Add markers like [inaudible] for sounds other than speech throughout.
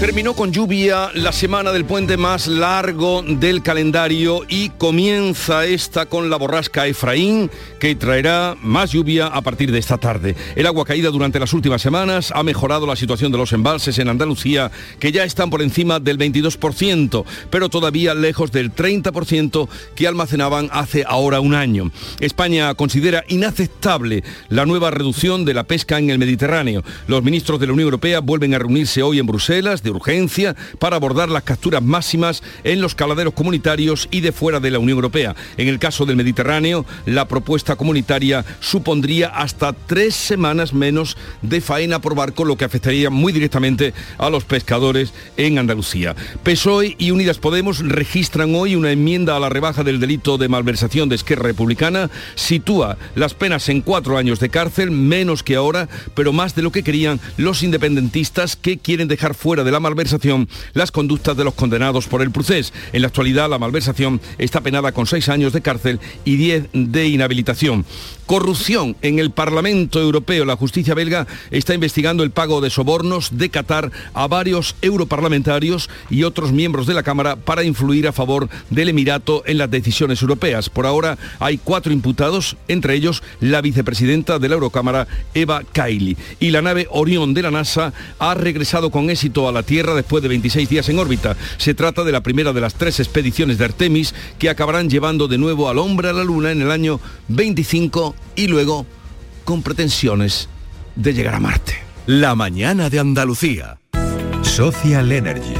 Terminó con lluvia la semana del puente más largo del calendario y comienza esta con la borrasca Efraín, que traerá más lluvia a partir de esta tarde. El agua caída durante las últimas semanas ha mejorado la situación de los embalses en Andalucía, que ya están por encima del 22%, pero todavía lejos del 30% que almacenaban hace ahora un año. España considera inaceptable la nueva reducción de la pesca en el Mediterráneo. Los ministros de la Unión Europea vuelven a reunirse hoy en Bruselas urgencia para abordar las capturas máximas en los caladeros comunitarios y de fuera de la Unión Europea. En el caso del Mediterráneo, la propuesta comunitaria supondría hasta tres semanas menos de faena por barco, lo que afectaría muy directamente a los pescadores en Andalucía. PSOE y Unidas Podemos registran hoy una enmienda a la rebaja del delito de malversación de Esquerra Republicana, sitúa las penas en cuatro años de cárcel, menos que ahora, pero más de lo que querían los independentistas que quieren dejar fuera de la malversación las conductas de los condenados por el procés. En la actualidad la malversación está penada con seis años de cárcel y diez de inhabilitación. Corrupción en el Parlamento Europeo. La justicia belga está investigando el pago de sobornos de Qatar a varios europarlamentarios y otros miembros de la Cámara para influir a favor del Emirato en las decisiones europeas. Por ahora hay cuatro imputados, entre ellos la vicepresidenta de la Eurocámara, Eva Kaili. Y la nave Orión de la NASA ha regresado con éxito a la Tierra después de 26 días en órbita. Se trata de la primera de las tres expediciones de Artemis que acabarán llevando de nuevo al hombre a la Luna en el año 25 y luego con pretensiones de llegar a Marte. La mañana de Andalucía. Social Energy.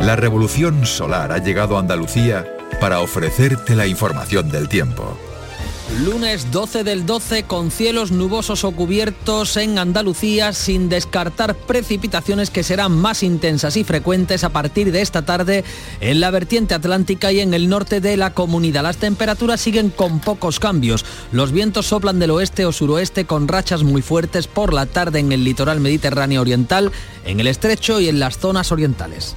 La revolución solar ha llegado a Andalucía para ofrecerte la información del tiempo. Lunes 12 del 12 con cielos nubosos o cubiertos en Andalucía sin descartar precipitaciones que serán más intensas y frecuentes a partir de esta tarde en la vertiente atlántica y en el norte de la comunidad. Las temperaturas siguen con pocos cambios. Los vientos soplan del oeste o suroeste con rachas muy fuertes por la tarde en el litoral mediterráneo oriental, en el estrecho y en las zonas orientales.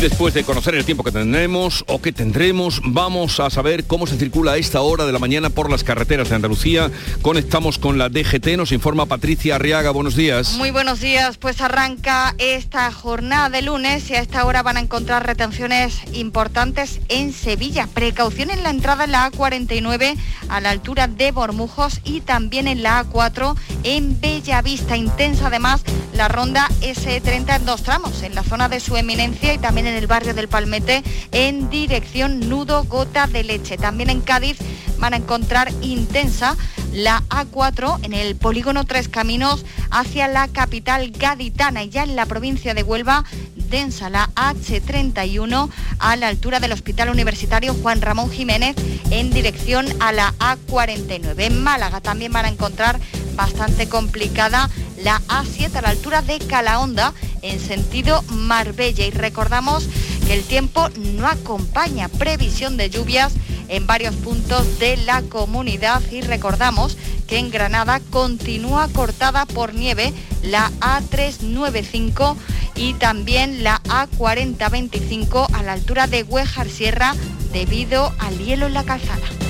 Después de conocer el tiempo que tendremos o que tendremos, vamos a saber cómo se circula a esta hora de la mañana por las carreteras de Andalucía. Conectamos con la DGT, nos informa Patricia Arriaga. Buenos días. Muy buenos días, pues arranca esta jornada de lunes y a esta hora van a encontrar retenciones importantes en Sevilla. Precaución en la entrada en la A49 a la altura de Bormujos y también en la A4 en Bellavista. Intensa además la ronda S30 en dos tramos, en la zona de su eminencia y también en el barrio del Palmete en dirección Nudo Gota de Leche. También en Cádiz van a encontrar intensa la A4 en el polígono Tres Caminos hacia la capital gaditana y ya en la provincia de Huelva densa la H31 a la altura del Hospital Universitario Juan Ramón Jiménez en dirección a la A49. En Málaga también van a encontrar bastante complicada la A7 a la altura de Calahonda en sentido Marbella y recordamos que el tiempo no acompaña previsión de lluvias en varios puntos de la comunidad y recordamos que en Granada continúa cortada por nieve la A395 y también la A4025 a la altura de Huejar Sierra debido al hielo en la calzada.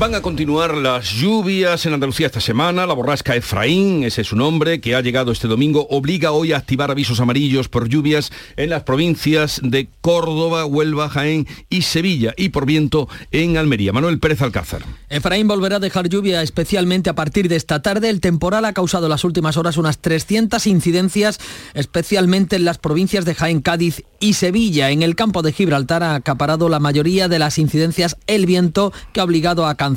Van a continuar las lluvias en Andalucía esta semana. La borrasca Efraín, ese es su nombre, que ha llegado este domingo, obliga hoy a activar avisos amarillos por lluvias en las provincias de Córdoba, Huelva, Jaén y Sevilla y por viento en Almería. Manuel Pérez Alcázar. Efraín volverá a dejar lluvia especialmente a partir de esta tarde. El temporal ha causado en las últimas horas unas 300 incidencias, especialmente en las provincias de Jaén, Cádiz y Sevilla. En el campo de Gibraltar ha acaparado la mayoría de las incidencias el viento que ha obligado a cancelar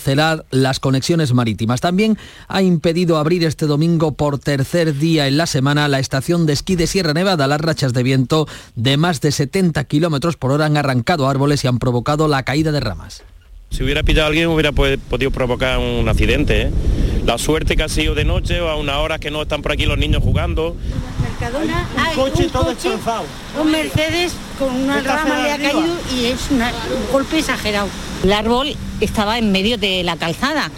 las conexiones marítimas. También ha impedido abrir este domingo por tercer día en la semana la estación de esquí de Sierra Nevada. Las rachas de viento de más de 70 kilómetros por hora han arrancado árboles y han provocado la caída de ramas. Si hubiera pillado a alguien hubiera podido provocar un accidente. ¿eh? La suerte que ha sido de noche o a una hora que no están por aquí los niños jugando. Mercadona, un coche todo destrozado. Un Mercedes con una rama le ha caído y es un golpe exagerado. El árbol estaba en medio de la calzada.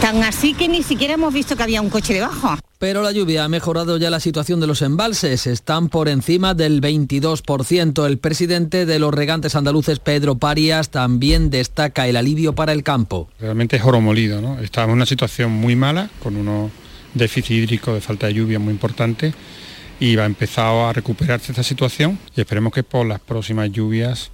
Tan así que ni siquiera hemos visto que había un coche debajo. Pero la lluvia ha mejorado ya la situación de los embalses. Están por encima del 22%. El presidente de los regantes andaluces, Pedro Parias, también destaca el alivio para el campo. Realmente es oro molido, ¿no? Estamos en una situación muy mala, con unos déficit hídrico de falta de lluvia muy importante y va a empezar a recuperarse esta situación y esperemos que por las próximas lluvias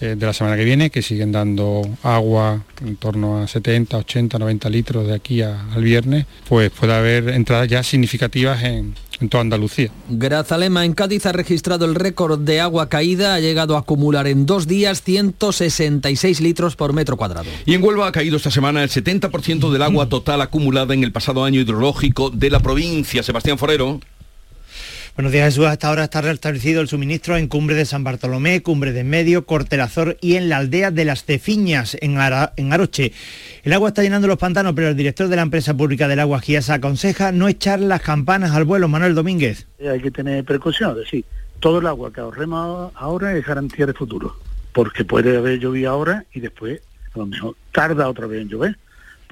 eh, de la semana que viene, que siguen dando agua en torno a 70, 80, 90 litros de aquí al viernes, pues puede haber entradas ya significativas en, en toda Andalucía. Grazalema en Cádiz ha registrado el récord de agua caída, ha llegado a acumular en dos días 166 litros por metro cuadrado. Y en Huelva ha caído esta semana el 70% del agua total acumulada en el pasado año hidrológico de la provincia. Sebastián Forero. Buenos días Jesús, hasta ahora está restablecido el suministro en Cumbre de San Bartolomé, Cumbre de Medio, Cortelazor y en la aldea de las Cefiñas, en, en Aroche. El agua está llenando los pantanos, pero el director de la empresa pública del agua Giasa aconseja no echar las campanas al vuelo, Manuel Domínguez. Hay que tener precaución, es decir, todo el agua que ahorremos ahora es garantía de futuro, porque puede haber llovido ahora y después a lo mejor tarda otra vez en llover.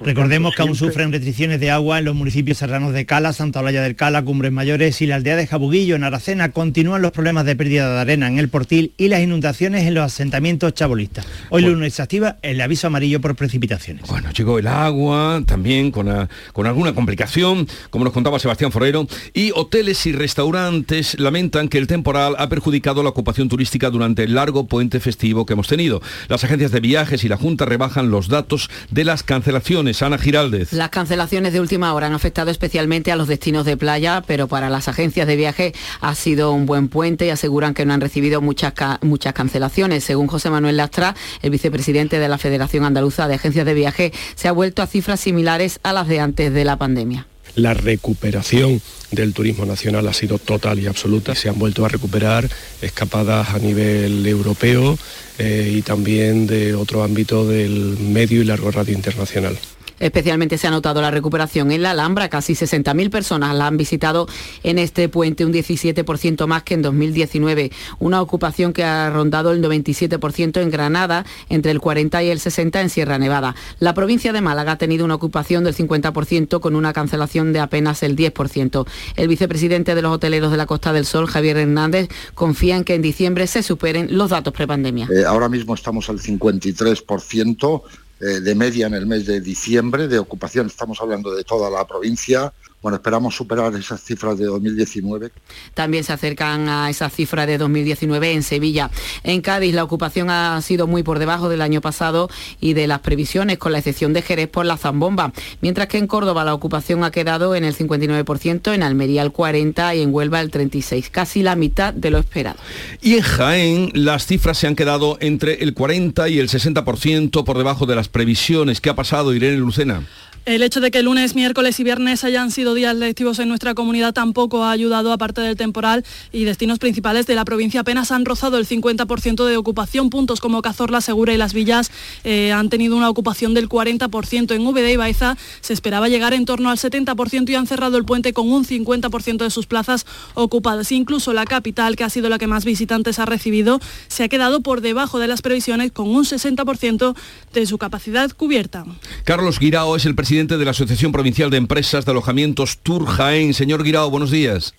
Recordemos que aún sufren restricciones de agua en los municipios serranos de Cala, Santa Olalla del Cala, Cumbres Mayores y la aldea de Jabuguillo, en Aracena. Continúan los problemas de pérdida de arena en el Portil y las inundaciones en los asentamientos chabolistas. Hoy lunes se activa el aviso amarillo por precipitaciones. Bueno, llegó el agua también con, con alguna complicación, como nos contaba Sebastián Forero, y hoteles y restaurantes lamentan que el temporal ha perjudicado la ocupación turística durante el largo puente festivo que hemos tenido. Las agencias de viajes y la Junta rebajan los datos de las cancelaciones Ana Giraldez. Las cancelaciones de última hora han afectado especialmente a los destinos de playa, pero para las agencias de viaje ha sido un buen puente y aseguran que no han recibido muchas, muchas cancelaciones. Según José Manuel Lastra, el vicepresidente de la Federación Andaluza de Agencias de Viaje, se ha vuelto a cifras similares a las de antes de la pandemia la recuperación del turismo nacional ha sido total y absoluta. Se han vuelto a recuperar escapadas a nivel europeo eh, y también de otro ámbito del medio y largo radio internacional. Especialmente se ha notado la recuperación en la Alhambra, casi 60.000 personas la han visitado en este puente, un 17% más que en 2019. Una ocupación que ha rondado el 97% en Granada, entre el 40 y el 60 en Sierra Nevada. La provincia de Málaga ha tenido una ocupación del 50% con una cancelación de apenas el 10%. El vicepresidente de los hoteleros de la Costa del Sol, Javier Hernández, confía en que en diciembre se superen los datos prepandemia. Eh, ahora mismo estamos al 53%, eh, de media en el mes de diciembre de ocupación, estamos hablando de toda la provincia, bueno, esperamos superar esas cifras de 2019. También se acercan a esa cifra de 2019 en Sevilla. En Cádiz la ocupación ha sido muy por debajo del año pasado y de las previsiones, con la excepción de Jerez por la zambomba. Mientras que en Córdoba la ocupación ha quedado en el 59%, en Almería el 40% y en Huelva el 36%, casi la mitad de lo esperado. Y en Jaén las cifras se han quedado entre el 40 y el 60% por debajo de las previsiones. ¿Qué ha pasado, Irene Lucena? El hecho de que lunes, miércoles y viernes hayan sido días lectivos en nuestra comunidad tampoco ha ayudado, aparte del temporal, y destinos principales de la provincia apenas han rozado el 50% de ocupación. Puntos como Cazorla, Segura y Las Villas eh, han tenido una ocupación del 40%. En VD y Baeza se esperaba llegar en torno al 70% y han cerrado el puente con un 50% de sus plazas ocupadas. Incluso la capital, que ha sido la que más visitantes ha recibido, se ha quedado por debajo de las previsiones con un 60% de su capacidad cubierta. Carlos Guirao es el presidente de la Asociación Provincial de Empresas de Alojamientos Tour Jaén. Señor Guirao, buenos días.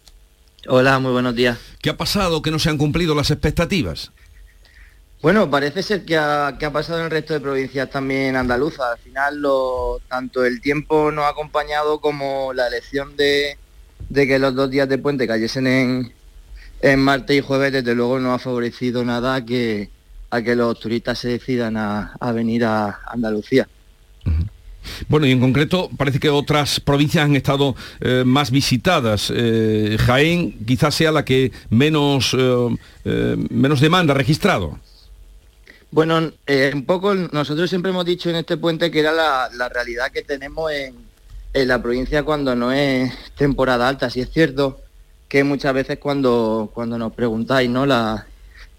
Hola, muy buenos días. ¿Qué ha pasado que no se han cumplido las expectativas? Bueno, parece ser que ha, pasado en el resto de provincias también andaluzas. Al final, lo, tanto el tiempo nos ha acompañado como la elección de, que los dos días de puente cayesen en, en martes y jueves, desde luego no ha favorecido nada a que, a que los turistas se decidan a, venir a Andalucía. Bueno, y en concreto parece que otras provincias han estado eh, más visitadas. Eh, Jaén quizás sea la que menos, eh, menos demanda ha registrado. Bueno, un poco nosotros siempre hemos dicho en este puente que era la, realidad que tenemos en, la provincia cuando no es temporada alta. Si es cierto que muchas veces cuando, cuando nos preguntáis, ¿no? La,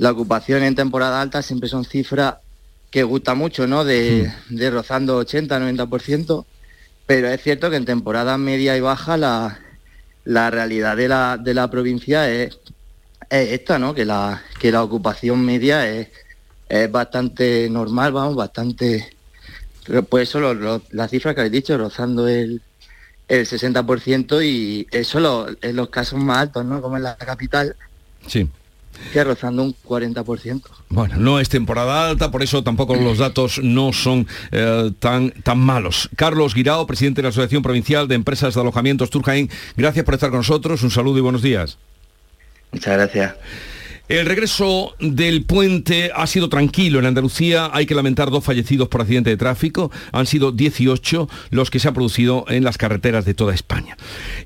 ocupación en temporada alta siempre son cifras que gusta mucho, ¿no? De, rozando 80, 90%, pero es cierto que en temporada media y baja la, realidad de la, de la provincia es, esta, ¿no? Que la, que la ocupación media es es bastante normal, vamos, bastante... Pues eso, las cifras que habéis dicho, rozando el, el 60% y eso en los casos más altos, ¿no? Como en la capital. Sí. Que rozando un 40%. Bueno, no es temporada alta, por eso tampoco los datos no son eh, tan, tan malos. Carlos Guirao, presidente de la Asociación Provincial de Empresas de Alojamientos Turjain, gracias por estar con nosotros, un saludo y buenos días. Muchas gracias. El regreso del puente ha sido tranquilo en Andalucía. Hay que lamentar dos fallecidos por accidente de tráfico. Han sido 18 los que se han producido en las carreteras de toda España.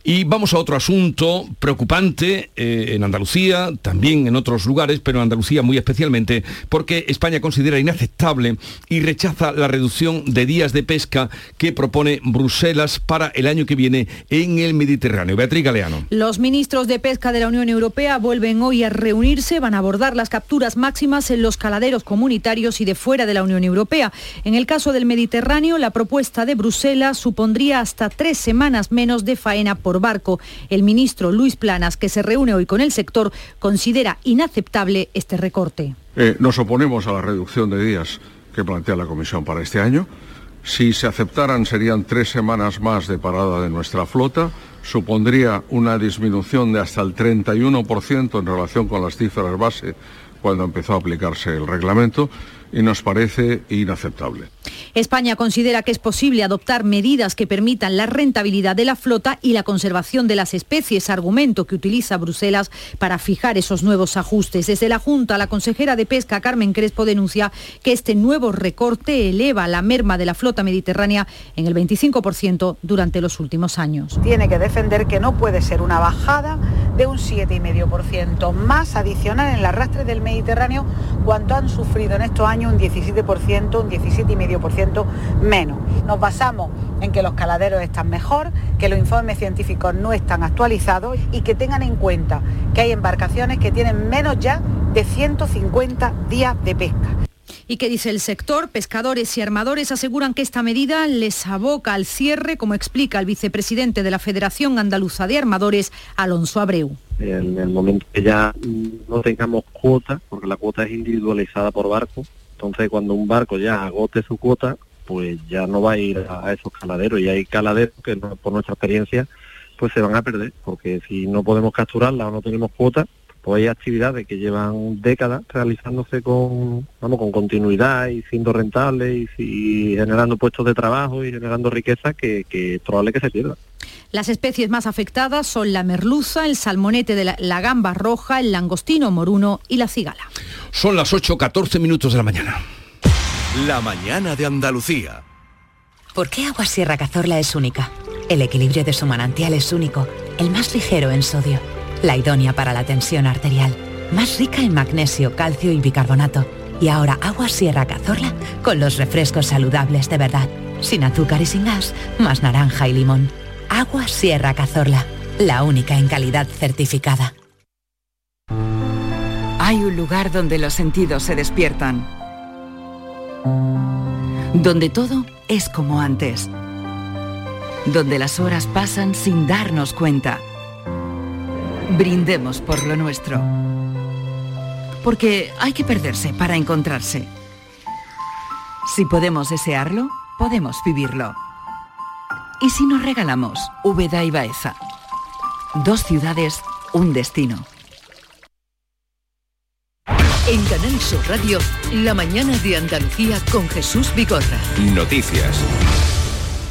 Y vamos a otro asunto preocupante eh, en Andalucía, también en otros lugares, pero en Andalucía muy especialmente, porque España considera inaceptable y rechaza la reducción de días de pesca que propone Bruselas para el año que viene en el Mediterráneo. Beatriz Galeano. Los ministros de pesca de la Unión Europea vuelven hoy a reunirse van a abordar las capturas máximas en los caladeros comunitarios y de fuera de la Unión Europea. En el caso del Mediterráneo, la propuesta de Bruselas supondría hasta tres semanas menos de faena por barco. El ministro Luis Planas, que se reúne hoy con el sector, considera inaceptable este recorte. Eh, nos oponemos a la reducción de días que plantea la Comisión para este año. Si se aceptaran serían tres semanas más de parada de nuestra flota supondría una disminución de hasta el 31% en relación con las cifras base cuando empezó a aplicarse el reglamento y nos parece inaceptable. España considera que es posible adoptar medidas que permitan la rentabilidad de la flota y la conservación de las especies, argumento que utiliza Bruselas para fijar esos nuevos ajustes. Desde la Junta, la consejera de Pesca, Carmen Crespo, denuncia que este nuevo recorte eleva la merma de la flota mediterránea en el 25% durante los últimos años. Tiene que defender que no puede ser una bajada de un 7,5% más adicional en el arrastre del Mediterráneo, cuanto han sufrido en estos años un 17%, un 17,5% menos. Nos basamos en que los caladeros están mejor, que los informes científicos no están actualizados y que tengan en cuenta que hay embarcaciones que tienen menos ya de 150 días de pesca. ¿Y qué dice el sector? Pescadores y armadores aseguran que esta medida les aboca al cierre, como explica el vicepresidente de la Federación Andaluza de Armadores, Alonso Abreu. En el momento que ya no tengamos cuota, porque la cuota es individualizada por barco, entonces cuando un barco ya agote su cuota, pues ya no va a ir a esos caladeros y hay caladeros que por nuestra experiencia pues se van a perder, porque si no podemos capturarla o no tenemos cuota, pues hay actividades que llevan décadas realizándose con, vamos, con continuidad y siendo rentables y, generando puestos de trabajo y generando riqueza que, que es probable que se pierda. Las especies más afectadas son la merluza, el salmonete de la, la gamba roja, el langostino moruno y la cigala. Son las 8.14 minutos de la mañana. La mañana de Andalucía. ¿Por qué Agua Sierra Cazorla es única? El equilibrio de su manantial es único, el más ligero en sodio la idónea para la tensión arterial, más rica en magnesio, calcio y bicarbonato. Y ahora agua Sierra Cazorla con los refrescos saludables de verdad, sin azúcar y sin gas, más naranja y limón. Agua Sierra Cazorla, la única en calidad certificada. Hay un lugar donde los sentidos se despiertan. Donde todo es como antes. Donde las horas pasan sin darnos cuenta Brindemos por lo nuestro. Porque hay que perderse para encontrarse. Si podemos desearlo, podemos vivirlo. ¿Y si nos regalamos Úbeda y Baeza? Dos ciudades, un destino. En Canal Sur Radio, la mañana de Andalucía con Jesús Bigorra. Noticias.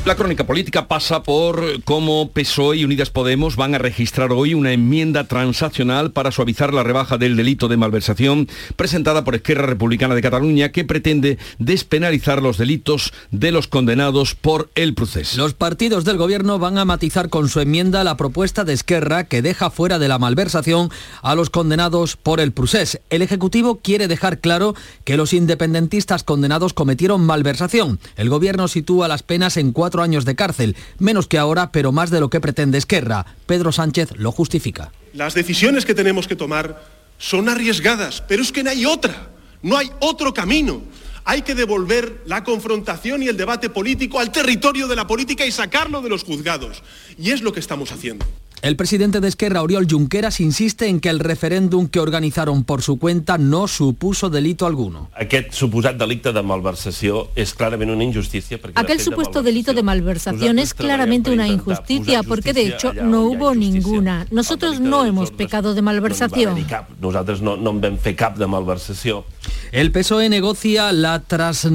La crónica política pasa por cómo PSOE y Unidas Podemos van a registrar hoy una enmienda transaccional para suavizar la rebaja del delito de malversación presentada por Esquerra Republicana de Cataluña que pretende despenalizar los delitos de los condenados por el proceso. Los partidos del gobierno van a matizar con su enmienda la propuesta de Esquerra que deja fuera de la malversación a los condenados por el procés. El Ejecutivo quiere dejar claro que los independentistas condenados cometieron malversación. El gobierno sitúa las penas en cuatro años de cárcel, menos que ahora, pero más de lo que pretende Esquerra. Pedro Sánchez lo justifica. Las decisiones que tenemos que tomar son arriesgadas, pero es que no hay otra, no hay otro camino. Hay que devolver la confrontación y el debate político al territorio de la política y sacarlo de los juzgados. Y es lo que estamos haciendo. El presidente de Esquerra, Oriol Junqueras, insiste en que el referéndum que organizaron por su cuenta no supuso delito alguno. Aquest suposat delicte de malversació es claramente una injusticia. Aquel supuesto delito de malversación es claramente una injusticia porque de hecho no hubo ninguna. Nosotros no hemos pecado de malversación. Nosotros no, no en vam fer cap de malversació. El PSOE negocia la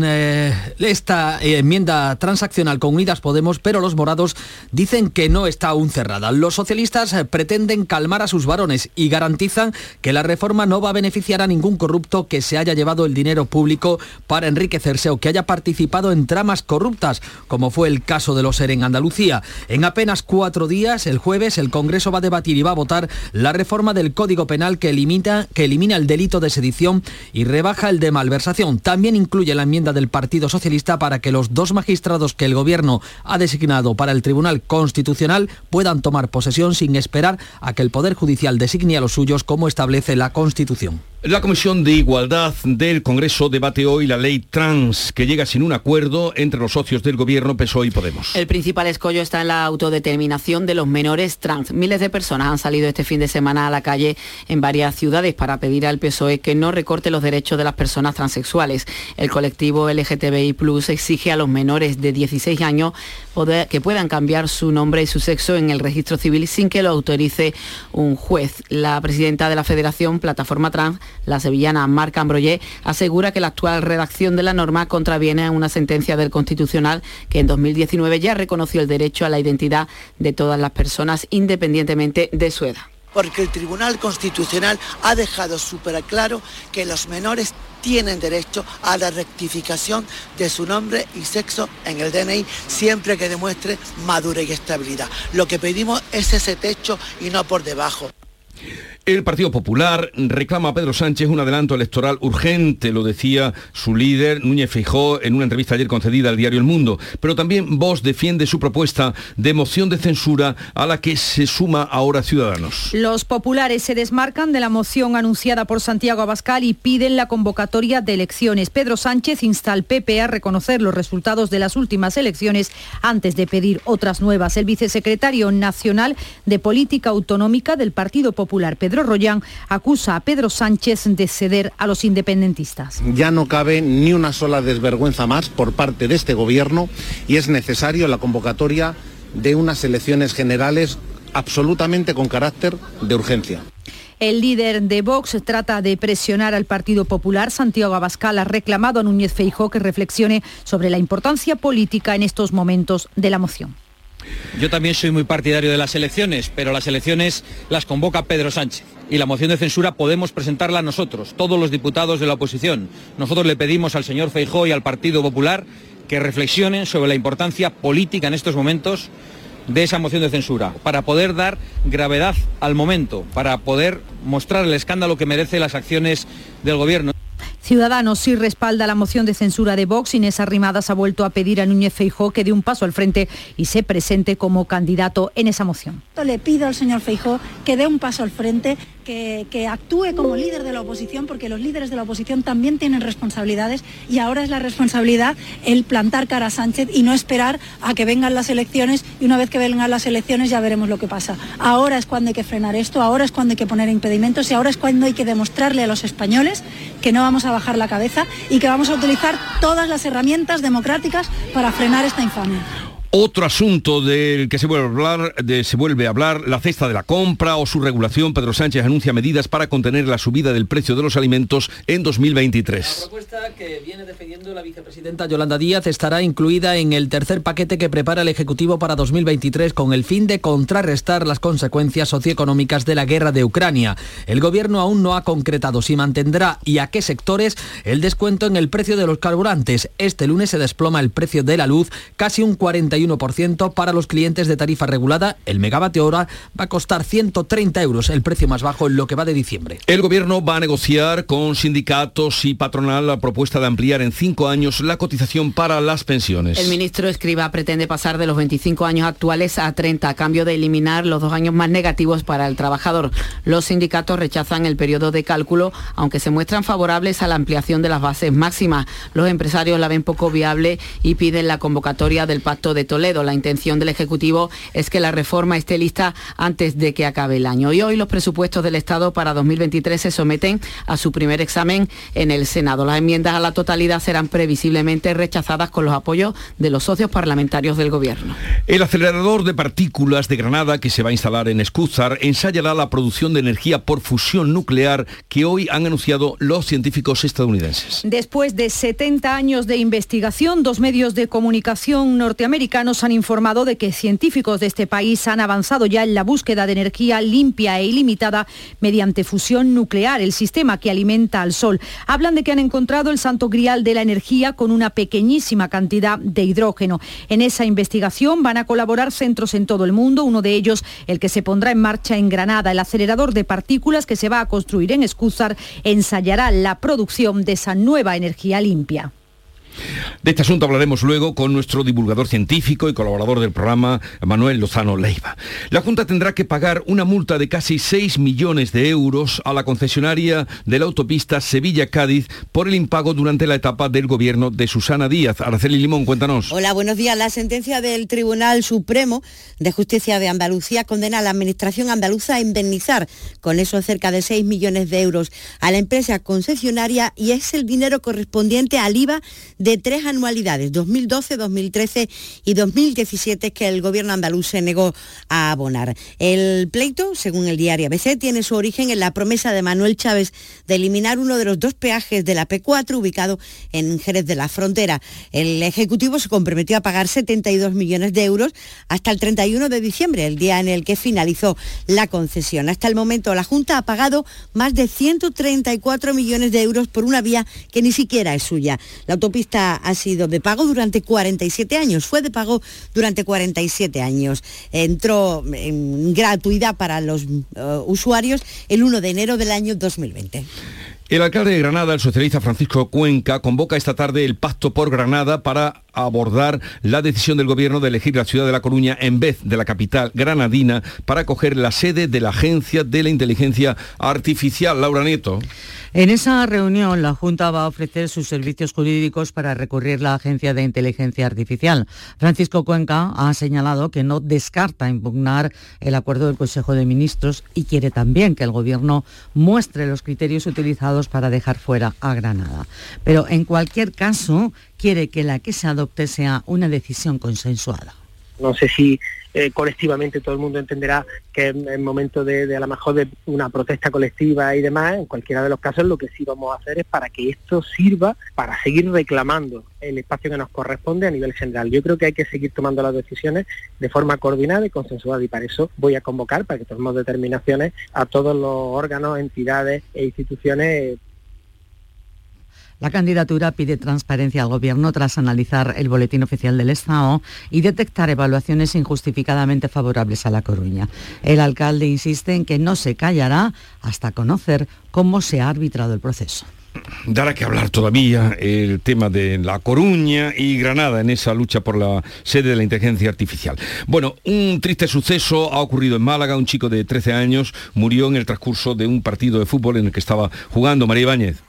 eh, esta enmienda transaccional con Unidas Podemos, pero los morados dicen que no está aún cerrada. Los socialistas eh, pretenden calmar a sus varones y garantizan que la reforma no va a beneficiar a ningún corrupto que se haya llevado el dinero público para enriquecerse o que haya participado en tramas corruptas, como fue el caso de los SER en Andalucía. En apenas cuatro días, el jueves, el Congreso va a debatir y va a votar la reforma del Código Penal que elimina, el delito de sedición y rebaja el de malversación. También incluye la enmienda del Partido Socialista para que los dos magistrados que el Gobierno ha designado para el Tribunal Constitucional puedan tomar posesión sin esperar a que el Poder Judicial designe a los suyos como establece la Constitución. La Comisión de Igualdad del Congreso debate hoy la ley trans, que llega sin un acuerdo entre los socios del Gobierno, PSOE y Podemos. El principal escollo está en la autodeterminación de los menores trans. Miles de personas han salido este fin de semana a la calle en varias ciudades para pedir al PSOE que no recorte los derechos de las personas transexuales. El colectivo LGTBI Plus exige a los menores de 16 años que puedan cambiar su nombre y su sexo en el registro civil sin que lo autorice un juez. La presidenta de la Federación Plataforma Trans la sevillana Marca Ambroyé asegura que la actual redacción de la norma contraviene a una sentencia del Constitucional que en 2019 ya reconoció el derecho a la identidad de todas las personas independientemente de su edad porque el Tribunal Constitucional ha dejado súper claro que los menores tienen derecho a la rectificación de su nombre y sexo en el DNI siempre que demuestre madurez y estabilidad. Lo que pedimos es ese techo y no por debajo. El Partido Popular reclama a Pedro Sánchez un adelanto electoral urgente, lo decía su líder Núñez Feijó en una entrevista ayer concedida al diario El Mundo. Pero también Vox defiende su propuesta de moción de censura a la que se suma ahora Ciudadanos. Los populares se desmarcan de la moción anunciada por Santiago Abascal y piden la convocatoria de elecciones. Pedro Sánchez insta al PP a reconocer los resultados de las últimas elecciones antes de pedir otras nuevas. El vicesecretario nacional de Política Autonómica del Partido Popular, Pedro Rollán acusa a Pedro Sánchez de ceder a los independentistas. Ya no cabe ni una sola desvergüenza más por parte de este gobierno y es necesario la convocatoria de unas elecciones generales absolutamente con carácter de urgencia. El líder de Vox trata de presionar al Partido Popular. Santiago Abascal ha reclamado a Núñez Feijó que reflexione sobre la importancia política en estos momentos de la moción. Yo también soy muy partidario de las elecciones, pero las elecciones las convoca Pedro Sánchez. Y la moción de censura podemos presentarla nosotros, todos los diputados de la oposición. Nosotros le pedimos al señor Feijó y al Partido Popular que reflexionen sobre la importancia política en estos momentos de esa moción de censura, para poder dar gravedad al momento, para poder mostrar el escándalo que merece las acciones del Gobierno. Ciudadanos sí respalda la moción de censura de Vox. Inés Arrimadas ha vuelto a pedir a Núñez Feijó que dé un paso al frente y se presente como candidato en esa moción. Le pido al señor Feijó que dé un paso al frente, que, actúe como líder de la oposición, porque los líderes de la oposición también tienen responsabilidades y ahora es la responsabilidad el plantar cara a Sánchez y no esperar a que vengan las elecciones y una vez que vengan las elecciones ya veremos lo que pasa. Ahora es cuando hay que frenar esto, ahora es cuando hay que poner impedimentos y ahora es cuando hay que demostrarle a los españoles que no vamos a bajar la cabeza y que vamos a utilizar todas las herramientas democráticas para frenar esta infamia. Otro asunto del que se vuelve, a hablar, se vuelve a hablar, la cesta de la compra o su regulación. Pedro Sánchez anuncia medidas para contener la subida del precio de los alimentos en 2023. La propuesta que viene defendiendo la vicepresidenta Yolanda Díaz estará incluida en el tercer paquete que prepara el Ejecutivo para 2023 con el fin de contrarrestar las consecuencias socioeconómicas de la guerra de Ucrania. El Gobierno aún no ha concretado si mantendrá y a qué sectores el descuento en el precio de los carburantes. Este lunes se desploma el precio de la luz casi un 40 para los clientes de tarifa regulada. El megavatio hora va a costar 130 euros, el precio más bajo en lo que va de diciembre. El gobierno va a negociar con sindicatos y patronal la propuesta de ampliar en cinco años la cotización para las pensiones. El ministro Escriba pretende pasar de los 25 años actuales a 30 a cambio de eliminar los dos años más negativos para el trabajador. Los sindicatos rechazan el periodo de cálculo, aunque se muestran favorables a la ampliación de las bases máximas. Los empresarios la ven poco viable y piden la convocatoria del pacto de Toledo. La intención del Ejecutivo es que la reforma esté lista antes de que acabe el año. Y hoy los presupuestos del Estado para 2023 se someten a su primer examen en el Senado. Las enmiendas a la totalidad serán previsiblemente rechazadas con los apoyos de los socios parlamentarios del Gobierno. El acelerador de partículas de Granada que se va a instalar en Escúzar ensayará la producción de energía por fusión nuclear que hoy han anunciado los científicos estadounidenses. Después de 70 años de investigación, dos medios de comunicación norteamericanos nos han informado de que científicos de este país han avanzado ya en la búsqueda de energía limpia e ilimitada mediante fusión nuclear, el sistema que alimenta al Sol. Hablan de que han encontrado el santo grial de la energía con una pequeñísima cantidad de hidrógeno. En esa investigación van a colaborar centros en todo el mundo, uno de ellos el que se pondrá en marcha en Granada. El acelerador de partículas que se va a construir en Escúzar ensayará la producción de esa nueva energía limpia. De este asunto hablaremos luego con nuestro divulgador científico y colaborador del programa, Manuel Lozano Leiva. La Junta tendrá que pagar una multa de casi 6 millones de euros a la concesionaria de la autopista Sevilla-Cádiz por el impago durante la etapa del gobierno de Susana Díaz. Araceli Limón, cuéntanos. Hola, buenos días. La sentencia del Tribunal Supremo de Justicia de Andalucía condena a la Administración andaluza a indemnizar con eso cerca de 6 millones de euros a la empresa concesionaria y es el dinero correspondiente al IVA de tres anualidades, 2012, 2013 y 2017, que el gobierno andaluz se negó a abonar. El pleito, según el diario ABC, tiene su origen en la promesa de Manuel Chávez de eliminar uno de los dos peajes de la P4 ubicado en Jerez de la Frontera. El Ejecutivo se comprometió a pagar 72 millones de euros hasta el 31 de diciembre, el día en el que finalizó la concesión. Hasta el momento la Junta ha pagado más de 134 millones de euros por una vía que ni siquiera es suya. La autopista ha sido de pago durante 47 años, fue de pago durante 47 años. Entró en gratuidad para los uh, usuarios el 1 de enero del año 2020. El alcalde de Granada, el socialista Francisco Cuenca, convoca esta tarde el Pacto por Granada para abordar la decisión del gobierno de elegir la ciudad de La Coruña en vez de la capital granadina para acoger la sede de la Agencia de la Inteligencia Artificial. Laura Nieto. En esa reunión, la Junta va a ofrecer sus servicios jurídicos para recurrir la Agencia de Inteligencia Artificial. Francisco Cuenca ha señalado que no descarta impugnar el acuerdo del Consejo de Ministros y quiere también que el Gobierno muestre los criterios utilizados para dejar fuera a Granada. Pero en cualquier caso, quiere que la que se adopte sea una decisión consensuada. No sé si eh, colectivamente todo el mundo entenderá que en momento de, a lo mejor de una protesta colectiva y demás, en cualquiera de los casos lo que sí vamos a hacer es para que esto sirva para seguir reclamando el espacio que nos corresponde a nivel general. Yo creo que hay que seguir tomando las decisiones de forma coordinada y consensuada y para eso voy a convocar, para que tomemos determinaciones, a todos los órganos, entidades e instituciones la candidatura pide transparencia al Gobierno tras analizar el boletín oficial del Estado y detectar evaluaciones injustificadamente favorables a La Coruña. El alcalde insiste en que no se callará hasta conocer cómo se ha arbitrado el proceso dará que hablar todavía el tema de La Coruña y Granada en esa lucha por la sede de la inteligencia artificial. Bueno, un triste suceso ha ocurrido en Málaga. Un chico de 13 años murió en el transcurso de un partido de fútbol en el que estaba jugando María Ibáñez.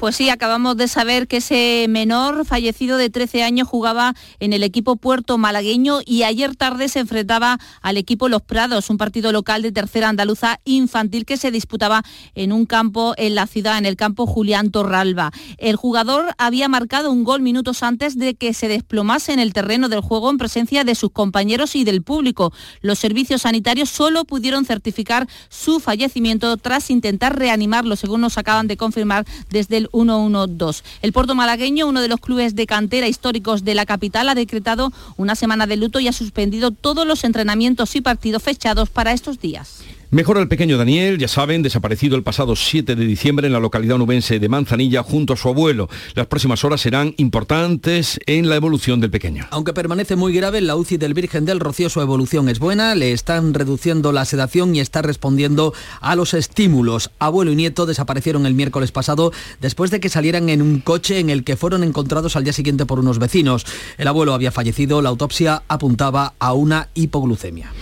Pues sí, acabamos de saber que ese menor fallecido de 13 años jugaba en el equipo Puerto Malagueño y ayer tarde se enfrentaba al equipo Los Prados, un partido local de tercera andaluza infantil que se disputaba en un campo en la ciudad, en el campo Julián Torralba. El jugador había marcado un gol minutos antes de que se desplomase en el terreno del juego en presencia de sus compañeros y del público. Los servicios sanitarios solo pudieron certificar su fallecimiento tras intentar reanimarlo, según nos acaban de confirmar desde el 112. El Puerto Malagueño, uno de los clubes de cantera históricos de la capital, ha decretado una semana de luto y ha suspendido todos los entrenamientos y partidos fechados para estos días. Mejora el pequeño Daniel, ya saben, desaparecido el pasado 7 de diciembre en la localidad nubense de Manzanilla junto a su abuelo. Las próximas horas serán importantes en la evolución del pequeño. Aunque permanece muy grave en la UCI del Virgen del Rocío, su evolución es buena, le están reduciendo la sedación y está respondiendo a los estímulos. Abuelo y nieto desaparecieron el miércoles pasado después de que salieran en un coche en el que fueron encontrados al día siguiente por unos vecinos. El abuelo había fallecido, la autopsia apuntaba a una hipoglucemia.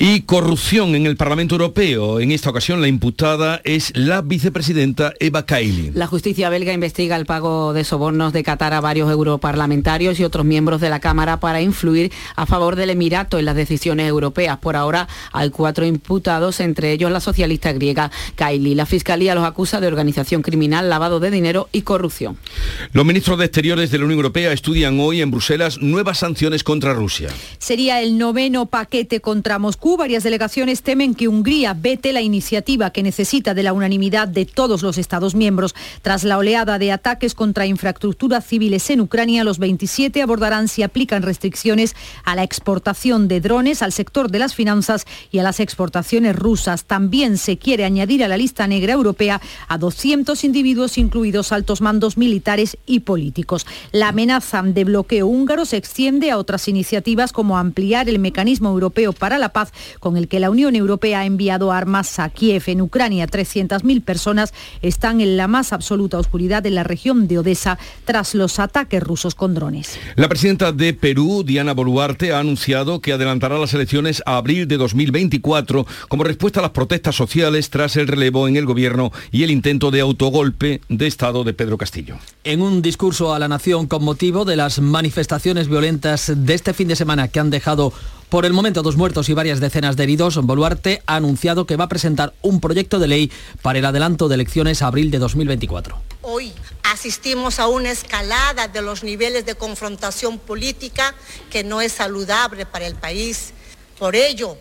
Y corrupción en el Parlamento Europeo en esta ocasión la imputada es la vicepresidenta Eva Kaili. La justicia belga investiga el pago de sobornos de Qatar a varios europarlamentarios y otros miembros de la Cámara para influir a favor del Emirato en las decisiones europeas. Por ahora hay cuatro imputados, entre ellos la socialista griega Kaili. La Fiscalía los acusa de organización criminal, lavado de dinero y corrupción. Los ministros de Exteriores de la Unión Europea estudian hoy en Bruselas nuevas sanciones contra Rusia. Sería el noveno paquete contra Moscú. Varias delegaciones temen que Hungría vete la iniciativa que necesita de la unanimidad de todos los Estados miembros. Tras la oleada de ataques contra infraestructuras civiles en Ucrania, los 27 abordarán si aplican restricciones a la exportación de drones, al sector de las finanzas y a las exportaciones rusas. También se quiere añadir a la lista negra europea a 200 individuos, incluidos altos mandos militares y políticos. La amenaza de bloqueo húngaro se extiende a otras iniciativas como ampliar el mecanismo europeo para la paz con el que la Unión Europea envía armas a Kiev. En Ucrania, 300.000 personas están en la más absoluta oscuridad de la región de Odessa tras los ataques rusos con drones. La presidenta de Perú, Diana Boluarte, ha anunciado que adelantará las elecciones a abril de 2024 como respuesta a las protestas sociales tras el relevo en el gobierno y el intento de autogolpe de Estado de Pedro Castillo. En un discurso a la nación con motivo de las manifestaciones violentas de este fin de semana que han dejado por el momento, dos muertos y varias decenas de heridos. Boluarte ha anunciado que va a presentar un proyecto de ley para el adelanto de elecciones abril de 2024. Hoy asistimos a una escalada de los niveles de confrontación política que no es saludable para el país. Por ello,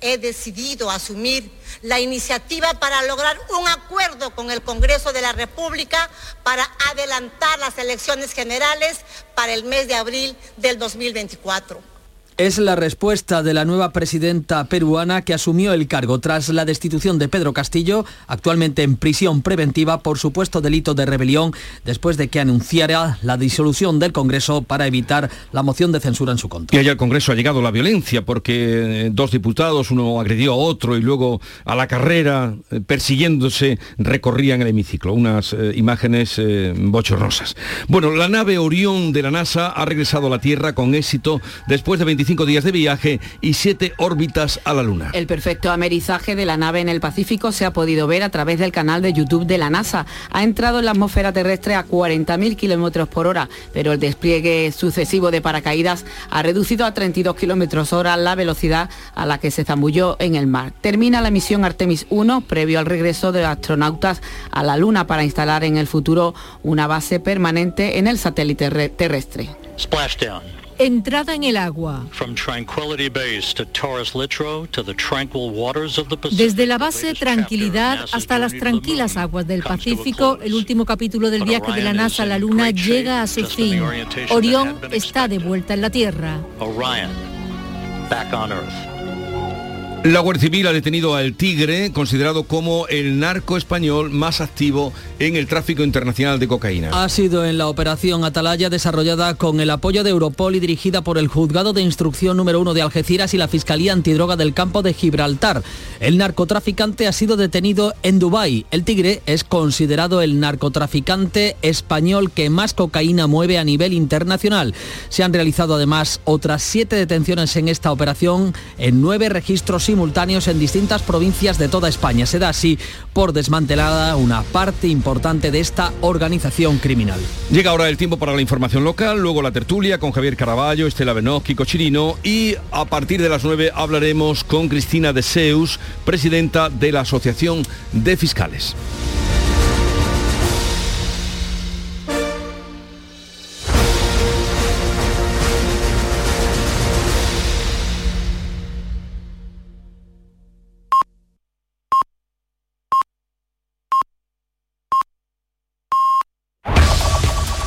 he decidido asumir la iniciativa para lograr un acuerdo con el Congreso de la República para adelantar las elecciones generales para el mes de abril del 2024. Es la respuesta de la nueva presidenta peruana que asumió el cargo tras la destitución de Pedro Castillo, actualmente en prisión preventiva por supuesto delito de rebelión, después de que anunciara la disolución del Congreso para evitar la moción de censura en su contra. Y allá al Congreso ha llegado la violencia porque eh, dos diputados, uno agredió a otro y luego a la carrera, eh, persiguiéndose, recorrían el hemiciclo. Unas eh, imágenes bochornosas. Bueno, la nave Orión de la NASA ha regresado a la Tierra con éxito después de 25 días de viaje y siete órbitas a la Luna. El perfecto amerizaje de la nave en el Pacífico se ha podido ver a través del canal de YouTube de la NASA. Ha entrado en la atmósfera terrestre a 40.000 kilómetros por hora, pero el despliegue sucesivo de paracaídas ha reducido a 32 kilómetros hora la velocidad a la que se zambulló en el mar. Termina la misión Artemis 1 previo al regreso de astronautas a la Luna para instalar en el futuro una base permanente en el satélite terrestre. Entrada en el agua. Desde la base Tranquilidad hasta las tranquilas aguas del Pacífico, el último capítulo del viaje de la NASA a la Luna llega a su fin. Orión está de vuelta en la Tierra. La Guardia Civil ha detenido al Tigre, considerado como el narco español más activo en el tráfico internacional de cocaína. Ha sido en la operación Atalaya desarrollada con el apoyo de Europol y dirigida por el Juzgado de Instrucción número 1 de Algeciras y la Fiscalía Antidroga del Campo de Gibraltar. El narcotraficante ha sido detenido en Dubái. El Tigre es considerado el narcotraficante español que más cocaína mueve a nivel internacional. Se han realizado además otras siete detenciones en esta operación en nueve registros simultáneos en distintas provincias de toda España. Se da así por desmantelada una parte importante de esta organización criminal. Llega ahora el tiempo para la información local, luego la tertulia con Javier Caraballo, Estela Benoz, Kiko Chirino y a partir de las 9 hablaremos con Cristina de Seus, presidenta de la Asociación de Fiscales.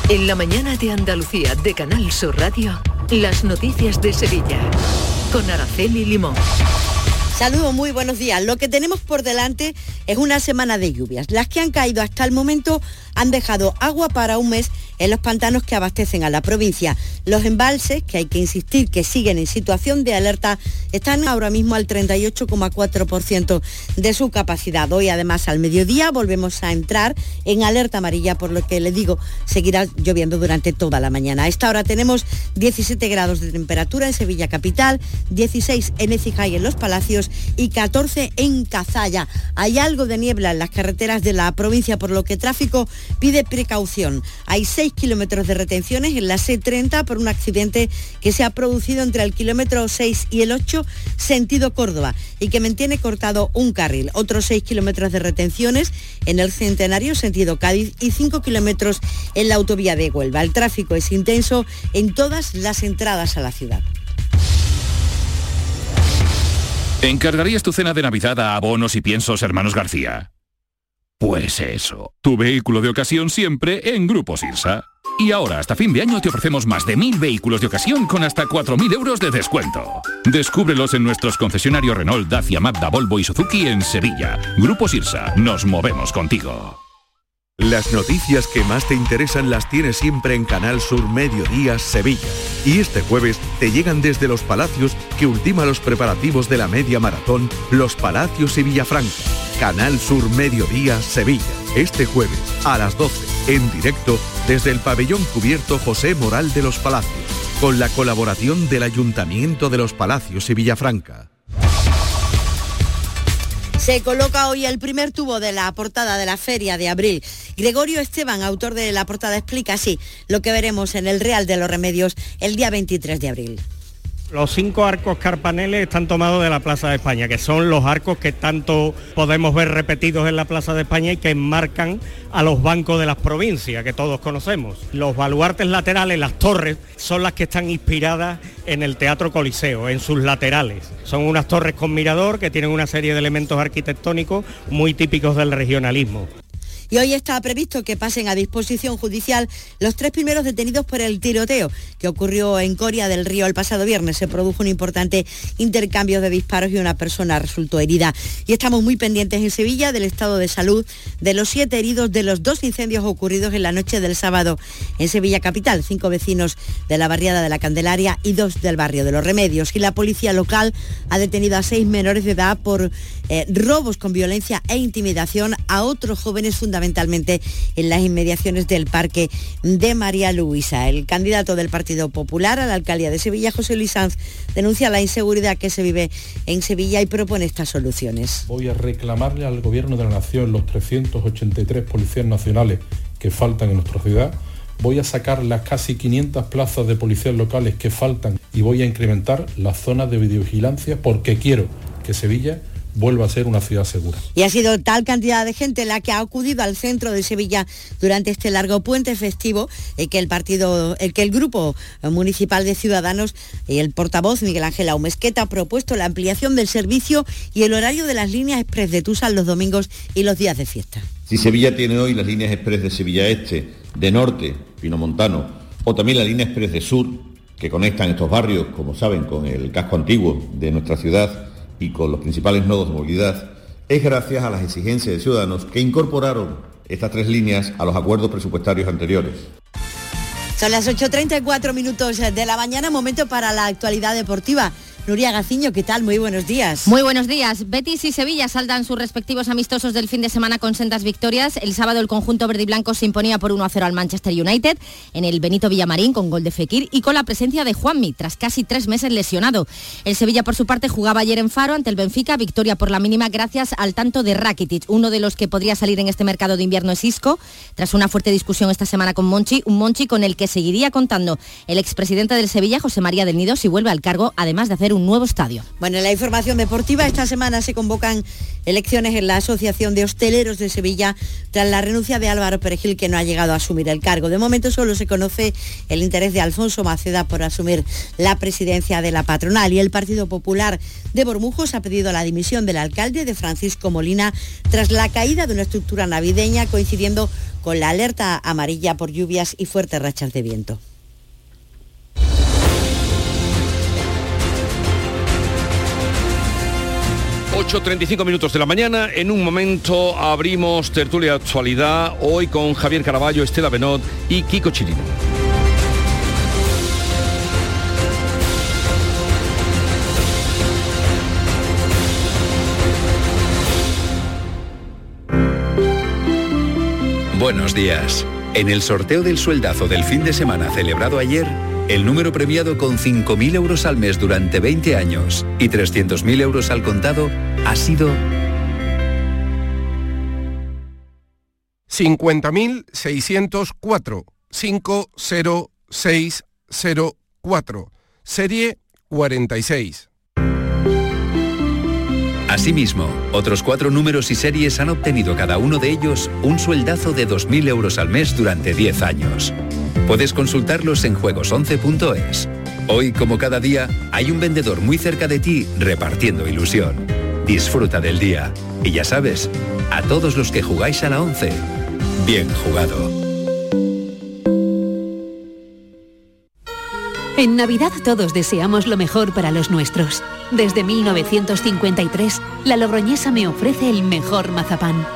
En la mañana de Andalucía de Canal Sur Radio, las noticias de Sevilla con Araceli Limón. Saludos, muy buenos días. Lo que tenemos por delante es una semana de lluvias. Las que han caído hasta el momento han dejado agua para un mes en los pantanos que abastecen a la provincia. Los embalses, que hay que insistir que siguen en situación de alerta, están ahora mismo al 38,4% de su capacidad. Hoy además al mediodía volvemos a entrar en alerta amarilla, por lo que le digo, seguirá lloviendo durante toda la mañana. A esta hora tenemos 17 grados de temperatura en Sevilla Capital, 16 en Ecija y en Los Palacios y 14 en Cazalla. Hay algo de niebla en las carreteras de la provincia, por lo que tráfico pide precaución. Hay 6 kilómetros de retenciones en la C30 por un accidente que se ha producido entre el kilómetro 6 y el 8, sentido Córdoba, y que mantiene cortado un carril. Otros 6 kilómetros de retenciones en el Centenario, sentido Cádiz, y 5 kilómetros en la autovía de Huelva. El tráfico es intenso en todas las entradas a la ciudad. ¿Encargarías tu cena de Navidad a abonos y piensos hermanos García? Pues eso, tu vehículo de ocasión siempre en Grupo Sirsa. Y ahora, hasta fin de año, te ofrecemos más de mil vehículos de ocasión con hasta 4.000 euros de descuento. Descúbrelos en nuestros concesionarios Renault, Dacia, Mazda, Volvo y Suzuki en Sevilla. Grupo Sirsa, nos movemos contigo. Las noticias que más te interesan las tienes siempre en Canal Sur Mediodía Sevilla. Y este jueves te llegan desde Los Palacios que ultima los preparativos de la media maratón Los Palacios y Villafranca. Canal Sur Mediodía Sevilla. Este jueves a las 12 en directo desde el pabellón cubierto José Moral de Los Palacios, con la colaboración del Ayuntamiento de Los Palacios y Villafranca. Se coloca hoy el primer tubo de la portada de la feria de abril. Gregorio Esteban, autor de la portada, explica así lo que veremos en el Real de los Remedios el día 23 de abril. Los cinco arcos carpaneles están tomados de la Plaza de España, que son los arcos que tanto podemos ver repetidos en la Plaza de España y que enmarcan a los bancos de las provincias, que todos conocemos. Los baluartes laterales, las torres, son las que están inspiradas en el Teatro Coliseo, en sus laterales. Son unas torres con mirador que tienen una serie de elementos arquitectónicos muy típicos del regionalismo y hoy está previsto que pasen a disposición judicial los tres primeros detenidos por el tiroteo que ocurrió en Coria del Río el pasado viernes. Se produjo un importante intercambio de disparos y una persona resultó herida. Y estamos muy pendientes en Sevilla del estado de salud de los siete heridos de los dos incendios ocurridos en la noche del sábado en Sevilla Capital. Cinco vecinos de la barriada de la Candelaria y dos del barrio de los Remedios. Y la policía local ha detenido a seis menores de edad por eh, robos con violencia e intimidación a otros jóvenes fundamentalmente en las inmediaciones del parque de María Luisa. El candidato del Partido Popular a la alcaldía de Sevilla, José Luis Sanz, denuncia la inseguridad que se vive en Sevilla y propone estas soluciones. Voy a reclamarle al Gobierno de la Nación los 383 policías nacionales que faltan en nuestra ciudad voy a sacar las casi 500 plazas de policías locales que faltan y voy a incrementar las zonas de videovigilancia porque quiero que Sevilla vuelva a ser una ciudad segura. Y ha sido tal cantidad de gente la que ha acudido al centro de Sevilla durante este largo puente festivo eh, que el partido, el que el grupo municipal de Ciudadanos y el portavoz Miguel Ángel Aumesqueta ha propuesto la ampliación del servicio y el horario de las líneas express de Tusan los domingos y los días de fiesta. Si Sevilla tiene hoy las líneas express de Sevilla Este, de Norte, Pinomontano, o también la línea express de Sur, que conectan estos barrios, como saben, con el casco antiguo de nuestra ciudad, y con los principales nodos de movilidad es gracias a las exigencias de ciudadanos que incorporaron estas tres líneas a los acuerdos presupuestarios anteriores. Son las 8.34 minutos de la mañana, momento para la actualidad deportiva. Nuria Gaciño, ¿qué tal? Muy buenos días. Muy buenos días. Betis y Sevilla saldan sus respectivos amistosos del fin de semana con sendas victorias. El sábado el conjunto verde y blanco se imponía por 1-0 al Manchester United en el Benito Villamarín con gol de Fekir y con la presencia de Juanmi tras casi tres meses lesionado. El Sevilla por su parte jugaba ayer en Faro ante el Benfica, victoria por la mínima gracias al tanto de Rakitic. Uno de los que podría salir en este mercado de invierno es Isco, tras una fuerte discusión esta semana con Monchi, un Monchi con el que seguiría contando el expresidente del Sevilla, José María del Nido, si vuelve al cargo, además de hacer un nuevo estadio. Bueno, en la información deportiva, esta semana se convocan elecciones en la Asociación de Hosteleros de Sevilla tras la renuncia de Álvaro Perejil, que no ha llegado a asumir el cargo. De momento solo se conoce el interés de Alfonso Maceda por asumir la presidencia de la patronal y el Partido Popular de Bormujos ha pedido la dimisión del alcalde de Francisco Molina tras la caída de una estructura navideña coincidiendo con la alerta amarilla por lluvias y fuertes rachas de viento. 8.35 minutos de la mañana. En un momento abrimos tertulia actualidad hoy con Javier Caraballo, Estela Benot y Kiko Chirino. Buenos días. En el sorteo del sueldazo del fin de semana celebrado ayer, el número premiado con 5.000 euros al mes durante 20 años y 300.000 euros al contado ha sido 50.604 50604 serie 46. Asimismo, otros cuatro números y series han obtenido cada uno de ellos un sueldazo de 2.000 euros al mes durante 10 años. Puedes consultarlos en juegos11.es. Hoy, como cada día, hay un vendedor muy cerca de ti repartiendo ilusión. Disfruta del día. Y ya sabes, a todos los que jugáis a la 11, bien jugado. En Navidad todos deseamos lo mejor para los nuestros. Desde 1953, la Logroñesa me ofrece el mejor mazapán.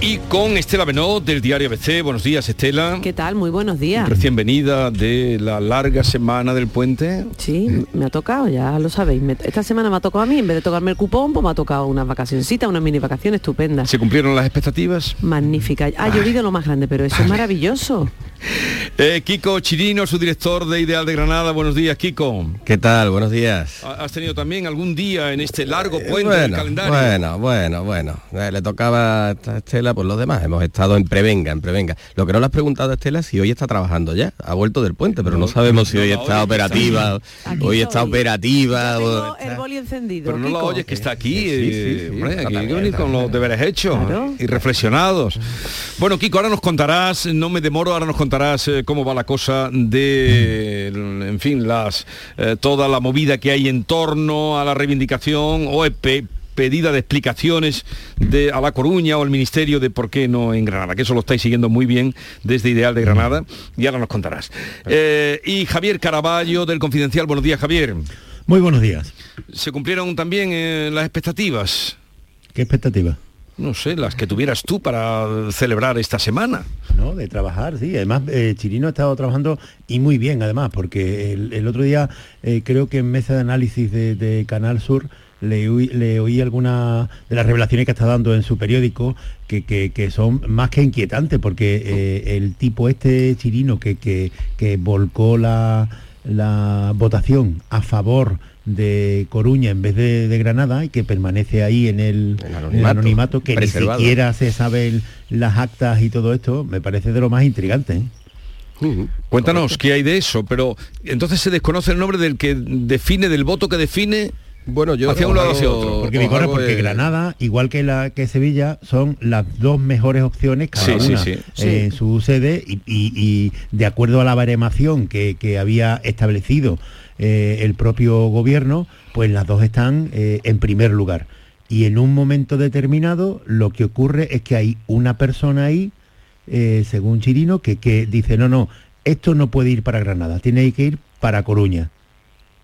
Y con Estela Benot del diario ABC. Buenos días, Estela. ¿Qué tal? Muy buenos días. Recién venida de la larga semana del puente. Sí, me ha tocado, ya lo sabéis. Me- esta semana me ha tocado a mí, en vez de tocarme el cupón, pues me ha tocado unas vacacioncitas, una mini vacación estupenda. ¿Se cumplieron las expectativas? Magnífica. Ha llovido lo más grande, pero eso es maravilloso. [laughs] Eh, Kiko Chirino, su director de Ideal de Granada. Buenos días, Kiko. ¿Qué tal? Buenos días. Ha- ¿Has tenido también algún día en este largo puente del Bueno, calendario? bueno, bueno, bueno. Eh, le tocaba a Estela por los demás. Hemos estado en prevenga, en prevenga. Lo que no le has preguntado a Estela es si hoy está trabajando ya. Ha vuelto del puente, pero no, sabemos si no hoy está operativa. Aquí Hoy está operativa. o El boli encendido. Pero no lo oyes que está aquí, Sí, sí, eh, sí, hombre, está aquí hay que también, venir con los deberes hechos Claro. y reflexionados. Bueno, Kiko, ahora nos contarás, no me demoro, ahora nos contarás eh, cómo va la cosa de, en fin, las eh, toda la movida que hay en torno a la reivindicación o pe- pedida de explicaciones de, a La Coruña o al Ministerio de por qué no en Granada, que eso lo estáis siguiendo muy bien desde Ideal de Granada y ahora nos contarás. Eh, y Javier Caraballo del Confidencial, buenos días Javier. Muy buenos días. ¿Se cumplieron también eh, las expectativas? ¿Qué expectativa? No sé, las que tuvieras tú para celebrar esta semana. ¿no? De trabajar, sí. Además, eh, Chirino ha estado trabajando y muy bien, además, porque el, otro día eh, creo que en mesa de análisis de, Canal Sur le, oí- algunas de las revelaciones que está dando en su periódico que, que- son más que inquietantes, porque eh, el tipo este chirino que, que- que volcó la, la votación a favor de Coruña en vez de, de Granada y que permanece ahí en el, en el anonimato, anonimato, que ni siquiera se saben las actas y todo esto, me parece de lo más intrigante. ¿eh? Cuéntanos qué hay de eso, pero entonces se desconoce el nombre del que define, del voto que define bueno, yo hacia un lado hacia otro. Porque, de- Granada, igual que la que Sevilla, son las dos mejores opciones cada Sí, una sí. eh, en su sede y, y- y de acuerdo a la baremación que, que había establecido eh, el propio gobierno, pues las dos están eh, en primer lugar. Y en un momento determinado lo que ocurre es que hay una persona ahí, eh, según Chirino, que, que dice, no, no, esto no puede ir para Granada, tiene que ir para Coruña.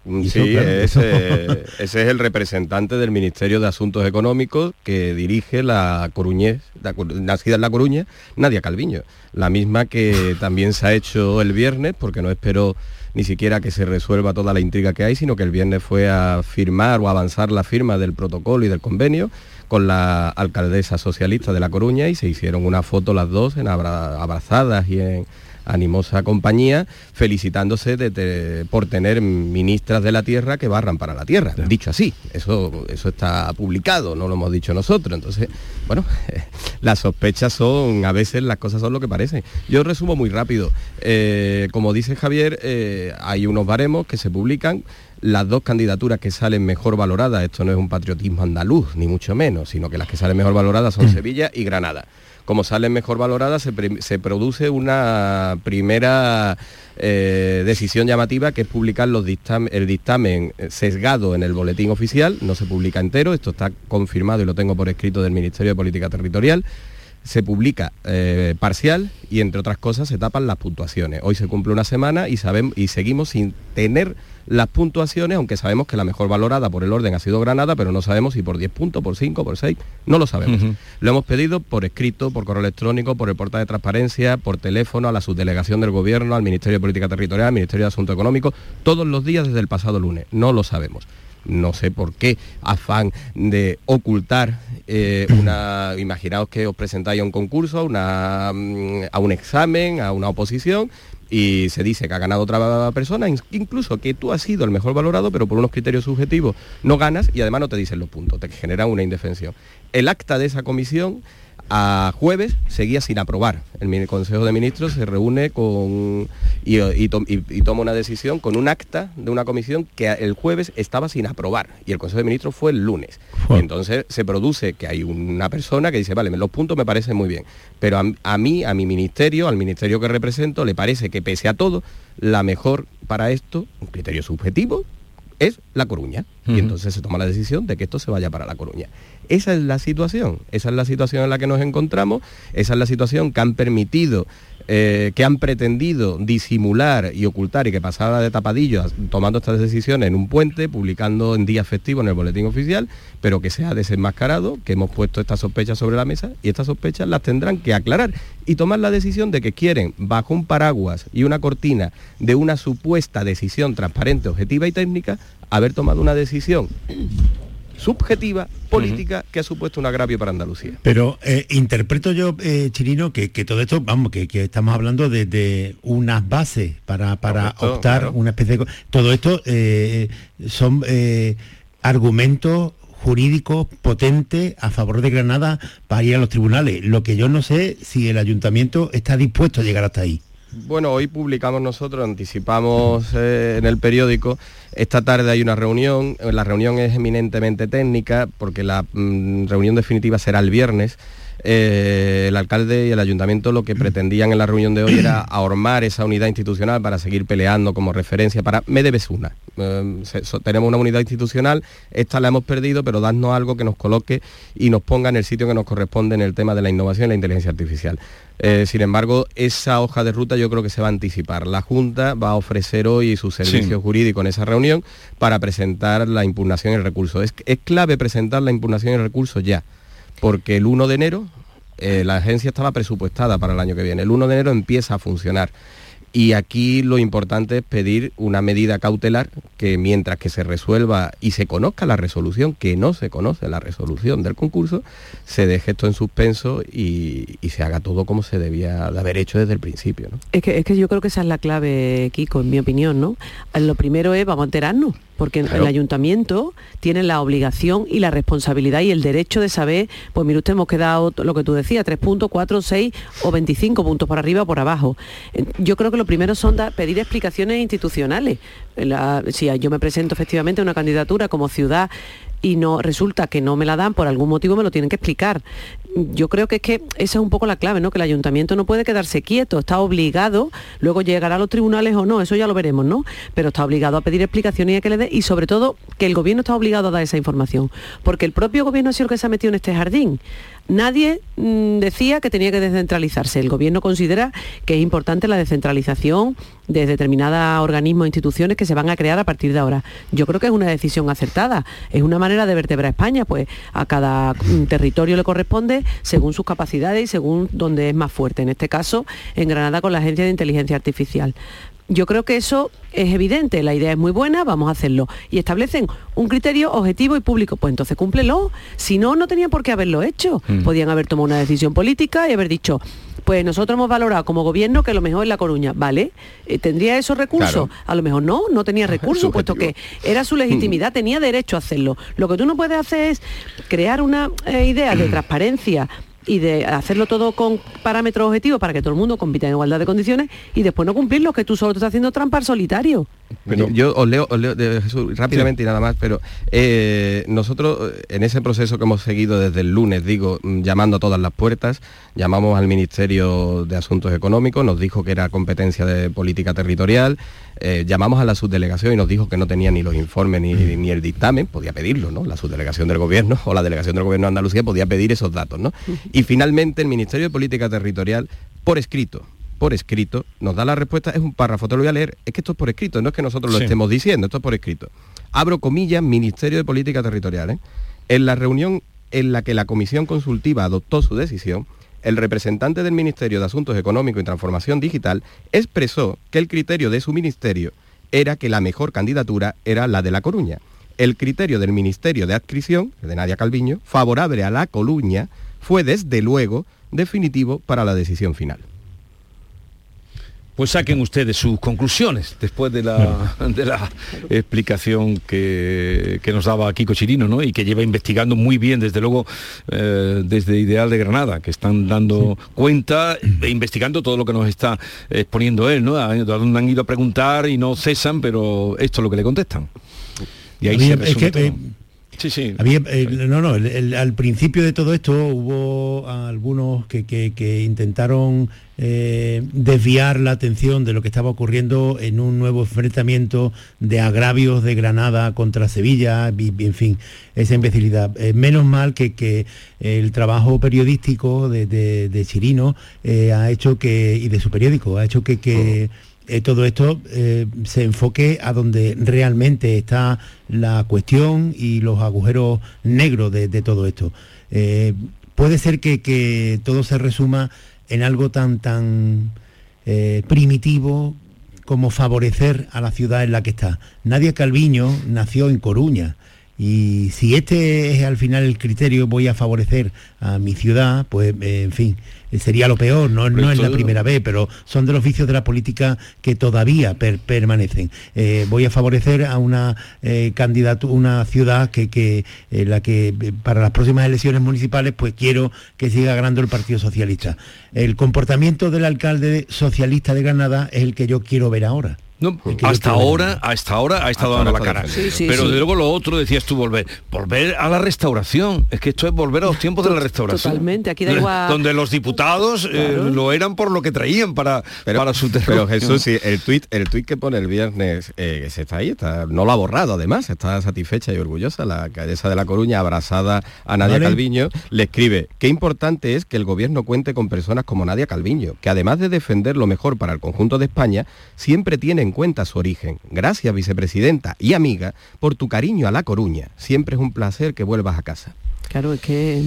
Y Sí, eso, claro, ese, eso- [laughs] ese es el representante del Ministerio de Asuntos Económicos que dirige la coruñés, la Coru- nacida en La Coruña, Nadia Calviño. La misma que también se ha hecho el viernes, porque no esperó ni siquiera que se resuelva toda la intriga que hay, sino que el viernes fue a firmar o avanzar la firma del protocolo y del convenio con la alcaldesa socialista de La Coruña y se hicieron una foto las dos en abra- abrazadas y en animosa compañía, felicitándose de por tener ministras de la tierra que barran para la tierra. Dicho así, eso, eso está publicado, no lo hemos dicho nosotros. Entonces, bueno, [laughs] las sospechas son, a veces las cosas son lo que parecen. Yo resumo muy rápido. Eh, como dice Javier, eh, hay unos baremos que se publican. Las dos candidaturas que salen mejor valoradas, esto no es un patriotismo andaluz, ni mucho menos, sino que las que salen mejor valoradas son Sevilla y Granada como salen mejor valoradas, se, produce una primera eh, decisión llamativa que es publicar el dictamen sesgado en el boletín oficial, no se publica entero, esto está confirmado y lo tengo por escrito del Ministerio de Política Territorial. Se publica eh, parcial y entre otras cosas se tapan las puntuaciones. Hoy se cumple una semana y, sabemos, y seguimos sin tener las puntuaciones, aunque sabemos que la mejor valorada por el orden ha sido Granada, pero no sabemos si por 10 puntos, por 5, por 6, no lo sabemos. Lo hemos pedido por escrito, por correo electrónico, por el portal de transparencia, por teléfono, a la subdelegación del gobierno, al Ministerio de Política Territorial, al Ministerio de Asuntos Económicos, todos los días desde el pasado lunes. No lo sabemos. No sé por qué afán de ocultar eh, una. [coughs] Imaginaos que os presentáis a un concurso, a, una, mm, a un examen, a una oposición, y se dice que ha ganado otra persona, in- incluso que tú has sido el mejor valorado, pero por unos criterios subjetivos no ganas y además no te dicen los puntos, te generan una indefensión. El acta de esa comisión a jueves seguía sin aprobar. El Consejo de Ministros se reúne con y, y to- y- y toma una decisión con un acta de una comisión que el jueves estaba sin aprobar y el Consejo de Ministros fue el lunes. Entonces se produce que hay una persona que dice, vale, los puntos me parecen muy bien, pero a, a mí, a mi ministerio, al ministerio que represento, le parece que pese a todo, la mejor para esto, un criterio subjetivo, es La Coruña. Y entonces se toma la decisión de que esto se vaya para La Coruña. Esa es la situación, esa es la situación en la que nos encontramos, esa es la situación que han permitido, eh, que han pretendido disimular y ocultar y que pasara de tapadillo tomando estas decisiones en un puente, publicando en días festivos en el boletín oficial, pero que se ha desenmascarado, que hemos puesto estas sospechas sobre la mesa y estas sospechas las tendrán que aclarar y tomar la decisión de que quieren, bajo un paraguas y una cortina de una supuesta decisión transparente, objetiva y técnica, haber tomado una decisión subjetiva, política, que ha supuesto un agravio para Andalucía. Pero eh, interpreto yo, eh, Chirino, que, que todo esto, vamos, que, que estamos hablando de, de unas bases para, para Correcto, optar claro. una especie de... Todo esto eh, son eh, argumentos jurídicos potentes a favor de Granada para ir a los tribunales. Lo que yo no sé si el ayuntamiento está dispuesto a llegar hasta ahí. Bueno, hoy publicamos nosotros, anticipamos eh, en el periódico, esta tarde hay una reunión, la reunión es eminentemente técnica porque la mm, reunión definitiva será el viernes. Eh, el alcalde y el ayuntamiento lo que pretendían en la reunión de hoy era [clears throat] ahormar esa unidad institucional para seguir peleando como referencia para me debes una. Eh, so- tenemos una unidad institucional esta la hemos perdido pero dadnos algo que nos coloque y nos ponga en el sitio que nos corresponde en el tema de la innovación y la inteligencia artificial. Eh, sin embargo esa hoja de ruta yo creo que se va a anticipar. La junta va a ofrecer hoy su servicio Sí. jurídico en esa reunión para presentar la impugnación y el recurso. Es, es clave presentar la impugnación y el recurso ya porque el 1 de enero eh, la agencia estaba presupuestada para el año que viene. El 1 de enero empieza a funcionar Y aquí lo importante es pedir una medida cautelar que mientras que se resuelva y se conozca la resolución, que no se conoce la resolución del concurso, se deje esto en suspenso y, y se haga todo como se debía de haber hecho desde el principio. ¿no? Es que, es que yo creo que esa es la clave, Kiko, en mi opinión, ¿no? Lo primero es, vamos a enterarnos, porque Claro. el ayuntamiento tiene la obligación y la responsabilidad y el derecho de saber, pues mire usted, hemos quedado, lo que tú decías, 3 puntos, 4, 6 o 25 puntos por arriba o por abajo. Yo creo que lo primero son pedir explicaciones institucionales. La- si yo me presento efectivamente a una candidatura como ciudad y no resulta que no me la dan por algún motivo me lo tienen que explicar. Yo creo que es que esa es un poco la clave, ¿no? Que el ayuntamiento no puede quedarse quieto, está obligado, luego llegará a los tribunales o no, eso ya lo veremos, ¿no? Pero está obligado a pedir explicaciones y a que le dé, y sobre todo que el gobierno está obligado a dar esa información, porque el propio gobierno ha sido el que se ha metido en este jardín. Nadie mm, decía que tenía que descentralizarse. El gobierno considera que es importante la descentralización de determinados organismos e instituciones que se van a crear a partir de ahora. Yo creo que es una decisión acertada. Es una manera de vertebrar España, pues a cada mm, territorio le corresponde según sus capacidades y según donde es más fuerte. En este caso, en Granada con la Agencia de Inteligencia Artificial. Yo creo que eso es evidente, la idea es muy buena, vamos a hacerlo. Y establecen un criterio objetivo y público, pues entonces cúmplelo. Si no, no tenían por qué haberlo hecho. Mm. Podían haber tomado una decisión política y haber dicho, pues nosotros hemos valorado como gobierno que lo mejor es La Coruña, ¿vale? Eh, ¿Tendría esos recursos? Claro. A lo mejor no, no tenía [laughs] recursos, puesto que era su legitimidad, Mm. tenía derecho a hacerlo. Lo que tú no puedes hacer es crear una eh, idea de transparencia y de hacerlo todo con parámetros objetivos para que todo el mundo compita en igualdad de condiciones y después no cumplirlo, que tú solo te estás haciendo trampa al solitario. Yo- yo os leo, os leo de Jesús, rápidamente y nada más, pero eh, nosotros eh, en ese proceso que hemos seguido desde el lunes, digo, mm, llamando a todas las puertas, llamamos al Ministerio de Asuntos Económicos, nos dijo que era competencia de política territorial, eh, llamamos a la subdelegación y nos dijo que no tenía ni los informes ni, ni el dictamen, podía pedirlo, ¿no? La subdelegación del gobierno [laughs] o la delegación del gobierno de Andalucía podía pedir esos datos, ¿no? [laughs] Y finalmente el Ministerio de Política Territorial, por escrito, por escrito, nos da la respuesta, es un párrafo, te lo voy a leer, es que esto es por escrito, no es que nosotros lo Sí. estemos diciendo, esto es por escrito. Abro comillas, Ministerio de Política Territorial. ¿eh? En la reunión en la que la Comisión Consultiva adoptó su decisión, el representante del Ministerio de Asuntos Económicos y Transformación Digital expresó que el criterio de su ministerio era que la mejor candidatura era la de La Coruña. El criterio del Ministerio de Adscripción, de Nadia Calviño, favorable a La Coruña, fue desde luego definitivo para la decisión final. Pues saquen ustedes sus conclusiones después de la, [laughs] de la explicación que, que nos daba Kiko Chirino, ¿no? Y que lleva investigando muy bien, desde luego, eh, desde Ideal de Granada, que están dando cuenta e investigando todo lo que nos está exponiendo él, ¿no? Han ido a preguntar y no cesan, pero esto es lo que le contestan. Y ahí se es resume que, todo. eh, Sí, sí. Había, eh, no, no, el- el- al principio de todo esto hubo algunos que, que- que intentaron eh, desviar la atención de lo que estaba ocurriendo en un nuevo enfrentamiento de agravios de Granada contra Sevilla, y- y, en fin, esa imbecilidad. Eh, menos mal que, que el trabajo periodístico de, de- de Chirino eh, ha hecho que, y de su periódico, ha hecho que, que todo esto se enfoque a donde realmente está la cuestión y los agujeros negros de, de todo esto. Puede ser que, que todo se resuma en algo tan tan eh, primitivo como favorecer a la ciudad en la que está. Nadia Calviño nació en Coruña y si este es al final el criterio voy a favorecer a mi ciudad, pues en fin, eh, sería lo peor, no, no es la primera vez, pero son de los vicios de la política que todavía per- permanecen. Eh, voy a favorecer a una eh, candidato, una ciudad que, que eh, la que para las próximas elecciones municipales pues quiero que siga ganando el Partido Socialista. El comportamiento del alcalde socialista de Granada es el que yo quiero ver ahora. No, hasta ahora, hasta ahora ha estado Hasta dando la cara. Sí, sí, Pero sí. de luego lo otro decías tú volver, volver a la restauración. Es que esto es volver a los tiempos de la restauración. Totalmente, aquí da igual- Donde los diputados eh, lo eran por lo que traían para, para su Pero terror. Jesús, sí, el tuit, el tuit que pone el viernes, eh, que se está ahí, está, no lo ha borrado además, está satisfecha y orgullosa. La alcaldesa de La Coruña, abrazada a Nadia Vale. Calviño, le escribe, qué importante es que el gobierno cuente con personas como Nadia Calviño, que además de defender lo mejor para el conjunto de España, siempre tiene en cuenta su origen. Gracias, vicepresidenta y amiga, por tu cariño a La Coruña. Siempre es un placer que vuelvas a casa. Claro, es que...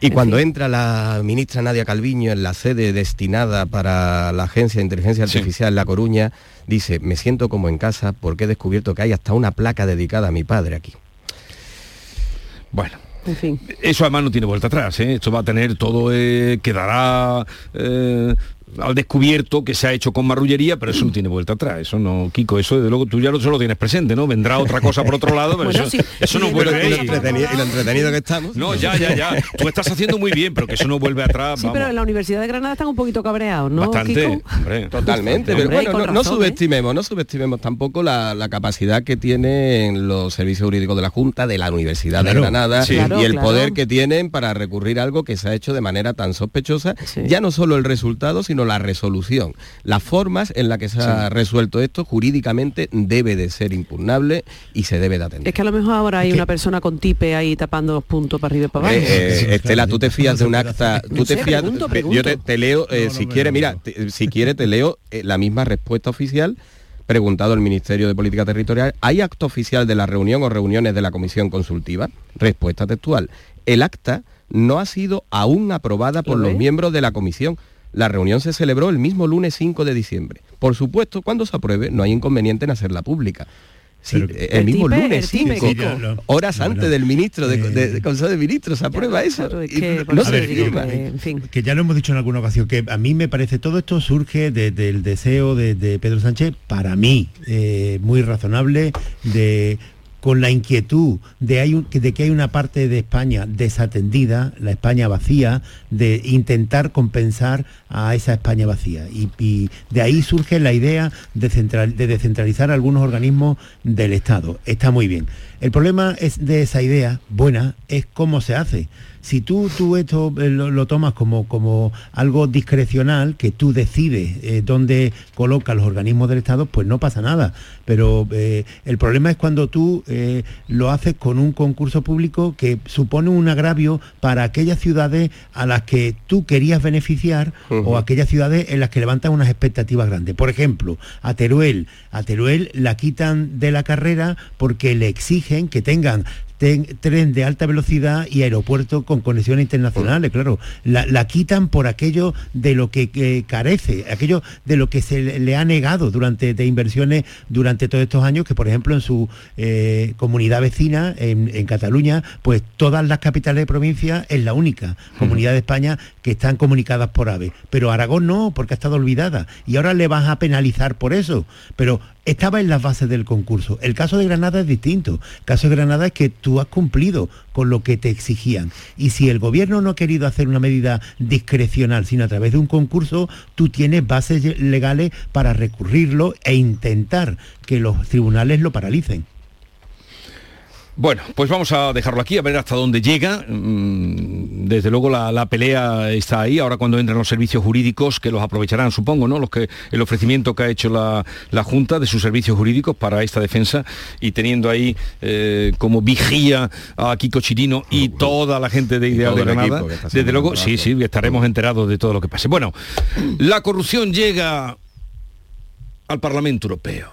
Y cuando entra la ministra Nadia Calviño en la sede destinada para la Agencia de Inteligencia Artificial La Coruña, dice, me siento como en casa porque he descubierto que hay hasta una placa dedicada a mi padre aquí. Bueno. En fin. Eso además no tiene vuelta atrás, ¿eh? esto va a tener todo, eh, quedará eh, al descubierto que se ha hecho con marrullería, pero eso no tiene vuelta atrás, eso no, Kiko, eso desde luego tú ya lo tienes presente, ¿no? Vendrá otra cosa por otro lado, pero Bueno, eso, sí. eso no vuelve a entretenido- y lo entretenido que estamos. No, ya, ya, ya. Tú estás haciendo muy bien, pero que eso no vuelve atrás. Sí, vamos. pero en la Universidad de Granada están un poquito cabreados, ¿no, Bastante, Kiko? hombre. Totalmente, Hombre, pero bueno, no, ¿eh? subestimemos, no subestimemos tampoco la, la capacidad que tienen los servicios jurídicos de la Junta, de la Universidad Claro. de Granada Sí. y el claro. poder que tienen para recurrir a algo que se ha hecho de manera tan sospechosa, ya no solo el resultado, sino la resolución. Las formas en las que se ha resuelto esto jurídicamente debe de ser impugnable y se debe de atender. Es que a lo mejor ahora hay una persona con tipe ahí tapando los puntos para arriba y para abajo. Eh, eh, Estela, tú te fías de un acta, tú No te sé, fías, pregunto, yo pregunto. te, te leo, eh, si quiere, mira, te- si quiere te leo eh, la misma respuesta oficial preguntado el Ministerio de Política Territorial, ¿hay acto oficial de la reunión o reuniones de la comisión consultiva? Respuesta textual, el acta no ha sido aún aprobada por ¿Lo los miembros de la comisión. La reunión se celebró el mismo lunes 5 de diciembre. Por supuesto, cuando se apruebe, no hay inconveniente en hacerla pública. Sí, eh, el, El mismo tipe- lunes, el tipe, 5, Kiko. Sí, lo- horas no, antes no. del ministro, de, Eh, de- de Consejo de Ministros, se aprueba eso. claro, es y que no se firma. que, en fin. que ya lo hemos dicho en alguna ocasión, que a mí me parece todo esto surge de- del deseo de, de Pedro Sánchez, para mí, eh, muy razonable, de con la inquietud de, que hay una parte de España desatendida, la España vacía, de intentar compensar a esa España vacía. Y, y de ahí surge la idea de, central- de descentralizar algunos organismos del Estado. Está muy bien. El problema es de esa idea buena es cómo se hace. Si tú, tú esto eh, lo, lo tomas como, como algo discrecional, que tú decides eh, dónde colocas los organismos del Estado, pues no pasa nada. Pero eh, el problema es cuando tú lo haces con un concurso público que supone un agravio para aquellas ciudades a las que tú querías beneficiar o aquellas ciudades en las que levantan unas expectativas grandes. Por ejemplo, a Teruel. A Teruel la quitan de la carrera porque le exigen que tengan ten- tren de alta velocidad y aeropuerto con conexiones internacionales, claro. La, la quitan por aquello de lo que, que carece, aquello de lo que se le, le ha negado durante de inversiones durante todos estos años, que por ejemplo en su eh, comunidad vecina, en, en Cataluña, pues todas las capitales de provincia es la única comunidad de España que están comunicadas por AVE. Pero Aragón no, porque ha estado olvidada. Y ahora le vas a penalizar por eso. Pero estaba en las bases del concurso. El caso de Granada es distinto. El caso de Granada es que tú has cumplido con lo que te exigían. Y si el gobierno no ha querido hacer una medida discrecional, sino a través de un concurso, tú tienes bases legales para recurrirlo e intentar que los tribunales lo paralicen. Bueno, pues vamos a dejarlo aquí, a ver hasta dónde llega. Mm, Desde luego la, la pelea está ahí, ahora cuando entran los servicios jurídicos, que los aprovecharán, supongo, ¿no? Los que, el ofrecimiento que ha hecho la, la Junta de sus servicios jurídicos para esta defensa y teniendo ahí eh, como vigía a Kiko Chirino y toda la gente de Ideal de Granada. Desde luego, sí, sí, estaremos enterados de todo lo que pase. Bueno, la corrupción llega al Parlamento Europeo.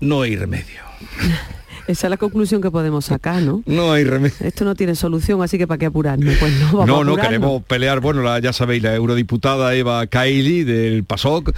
No hay remedio. [laughs] Esa es la conclusión que podemos sacar, ¿no? No hay remedio. Esto no tiene solución, así que ¿para qué apurarnos? Pues no, vamos no, no queremos pelear. Bueno, la- ya sabéis, la eurodiputada Eva Kaili del PASOK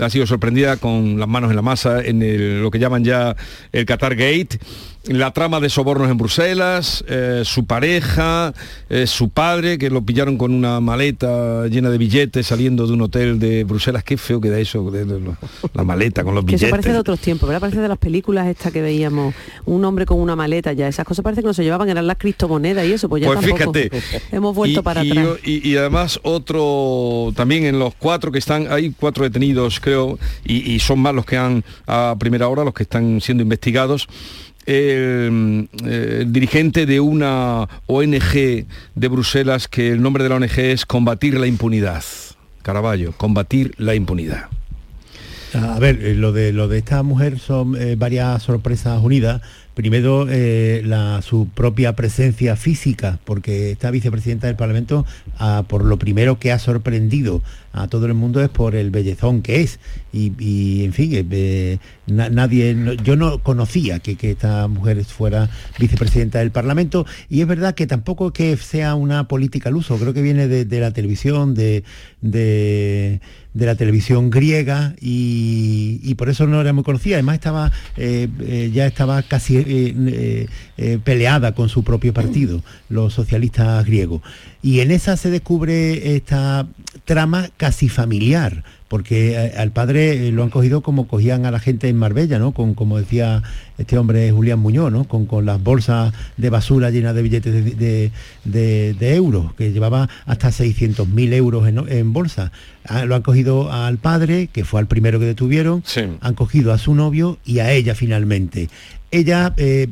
ha sido sorprendida con las manos en la masa en el- lo que llaman ya el Qatar Gate. La trama de sobornos en Bruselas, eh, su pareja, eh, su padre, que lo pillaron con una maleta llena de billetes saliendo de un hotel de Bruselas. Qué feo queda eso, de- de- de- la maleta con los Que eso billetes. parece de otros tiempos, ¿verdad? Parece de las películas estas que veíamos, un hombre con una maleta ya, esas cosas parece que no se llevaban, eran las criptomonedas y eso, pues ya Pues tampoco. fíjate. Hemos vuelto y, para y- atrás. y- y además otro, también en los cuatro que están, hay cuatro detenidos creo, y son más los que han a primera hora, los que están siendo investigados. Eh, el dirigente de una ONG de Bruselas que el nombre de la ONG es Combatir la Impunidad. Caraballo, combatir la impunidad. A ver, eh, lo de lo de esta mujer son eh, varias sorpresas unidas, Primero, eh, la, su propia presencia física, porque esta vicepresidenta del Parlamento, ah, por lo primero que ha sorprendido a todo el mundo es por el bellezón que es. Y, en fin, eh, nadie, yo no conocía que, esta mujer fuera vicepresidenta del Parlamento y es verdad que tampoco que sea una política al uso, creo que viene de, la televisión, de, de, la televisión griega y, por eso no era muy conocida. Además estaba, eh, eh, ya estaba casi peleada con su propio partido, los socialistas griegos. Y en esa se descubre esta trama casi familiar, porque eh, al padre eh, lo han cogido como cogían a la gente en Marbella, ¿no? Con, como decía este hombre Julián Muñoz, ¿no? Con, las bolsas de basura llenas de billetes de, euros, que llevaba hasta 600.000 euros en, bolsa. Ah, lo han cogido al padre, que fue al primero que detuvieron, han cogido a su novio y a ella finalmente. Ella... Eh,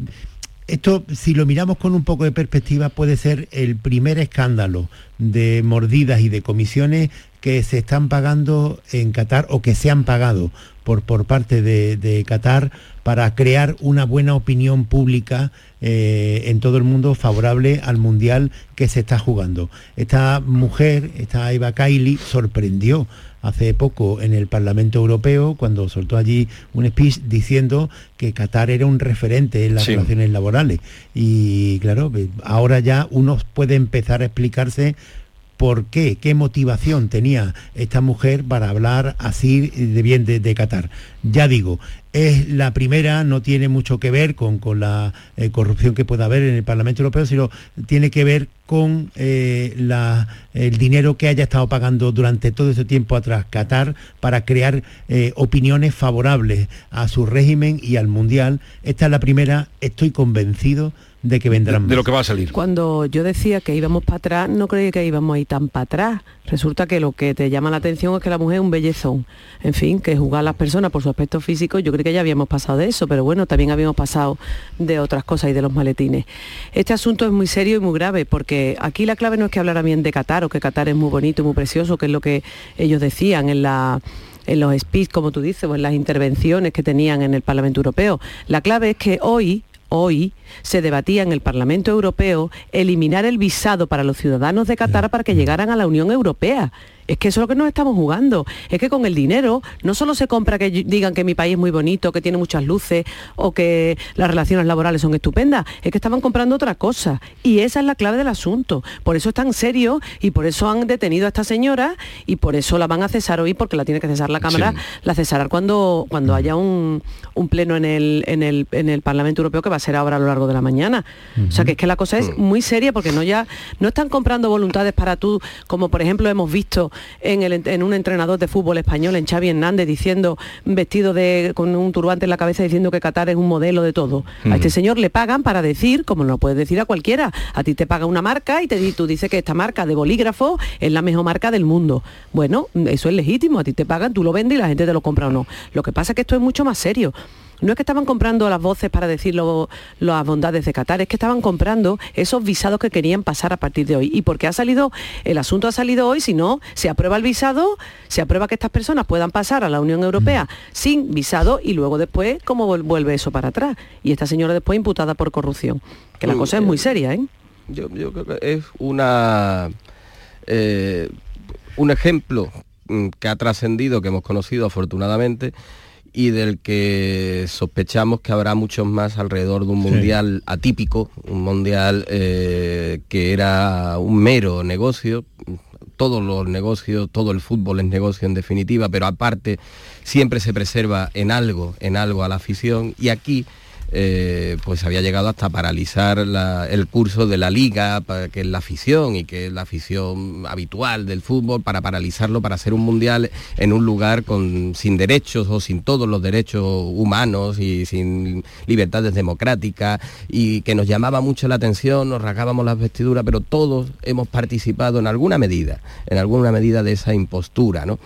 esto, si lo miramos con un poco de perspectiva, puede ser el primer escándalo de mordidas y de comisiones que se están pagando en Qatar o que se han pagado por, por parte de, Qatar para crear una buena opinión pública eh, en todo el mundo favorable al mundial que se está jugando. Esta mujer, esta Eva Kaili, sorprendió hace poco en el Parlamento Europeo cuando soltó allí un speech diciendo que Qatar era un referente en las relaciones laborales. Y claro, ahora ya uno puede empezar a explicarse por qué, qué motivación tenía esta mujer para hablar así de bien de, Qatar. Ya digo, es la primera, no tiene mucho que ver con, la eh, corrupción que pueda haber en el Parlamento Europeo, sino tiene que ver con eh, el dinero que haya estado pagando durante todo ese tiempo atrás Qatar para crear eh, opiniones favorables a su régimen y al Mundial. Esta es la primera, estoy convencido de que vendrán De lo que va a salir. Cuando yo decía que íbamos para atrás, no creía que íbamos a ir tan para atrás. Resulta que lo que te llama la atención es que la mujer es un bellezón. En fin, que juzgar a las personas por su aspecto físico, yo creo que ya habíamos pasado de eso, pero bueno, también habíamos pasado de otras cosas y de los maletines. Este asunto es muy serio y muy grave, porque aquí la clave no es que hablara bien de Qatar o que Qatar es muy bonito y muy precioso, que es lo que ellos decían en la en los speech, como tú dices, o en las intervenciones que tenían en el Parlamento Europeo. La clave es que hoy hoy se debatía en el Parlamento Europeo eliminar el visado para los ciudadanos de Qatar para que llegaran a la Unión Europea. Es que eso es lo que nos estamos jugando. Es que con el dinero no solo se compra que digan que mi país es muy bonito, que tiene muchas luces o que las relaciones laborales son estupendas, es que estaban comprando otra cosa. Y esa es la clave del asunto. Por eso es tan serio y por eso han detenido a esta señora y por eso la van a cesar hoy porque la tiene que cesar la Cámara, la cesará cuando, cuando haya un, pleno en el, en, el, en el Parlamento Europeo que va a ser ahora a lo largo de la mañana. O sea que es que la cosa es muy seria porque no ya no están comprando voluntades para tú, como por ejemplo hemos visto en, un entrenador de fútbol español, en Xavi Hernández, diciendo, vestido de, con un turbante en la cabeza, diciendo que Qatar es un modelo de todo. A este señor le pagan para decir, como lo puedes decir a cualquiera, a ti te paga una marca y te, tú dices que esta marca de bolígrafo es la mejor marca del mundo. Bueno, eso es legítimo, a ti te pagan, tú lo vendes y la gente te lo compra o no. Lo que pasa es que esto es mucho más serio no es que estaban comprando las voces para decir las bondades de Qatar, es que estaban comprando esos visados que querían pasar a partir de hoy. ¿Y por qué ha salido, el asunto ha salido hoy? Si no, se aprueba el visado, se aprueba que estas personas puedan pasar a la Unión Europea sin visado y luego después, ¿cómo vuelve eso para atrás? Y esta señora después imputada por corrupción. Que la cosa es muy seria, ¿eh? Yo, creo que es una... Eh, un ejemplo mm, que ha trascendido, que hemos conocido afortunadamente, y del que sospechamos que habrá muchos más alrededor de un mundial atípico, un mundial eh, que era un mero negocio, todos los negocios, todo el fútbol es negocio en definitiva, pero aparte siempre se preserva en algo, en algo a la afición. Y aquí eh, pues había llegado hasta paralizar el curso de la liga, que es la afición y que es la afición habitual del fútbol, para paralizarlo, para hacer un mundial en un lugar con, sin derechos o sin todos los derechos humanos y sin libertades democráticas y que nos llamaba mucho la atención, nos rasgábamos las vestiduras, pero todos hemos participado en alguna medida, en alguna medida de esa impostura. ¿no?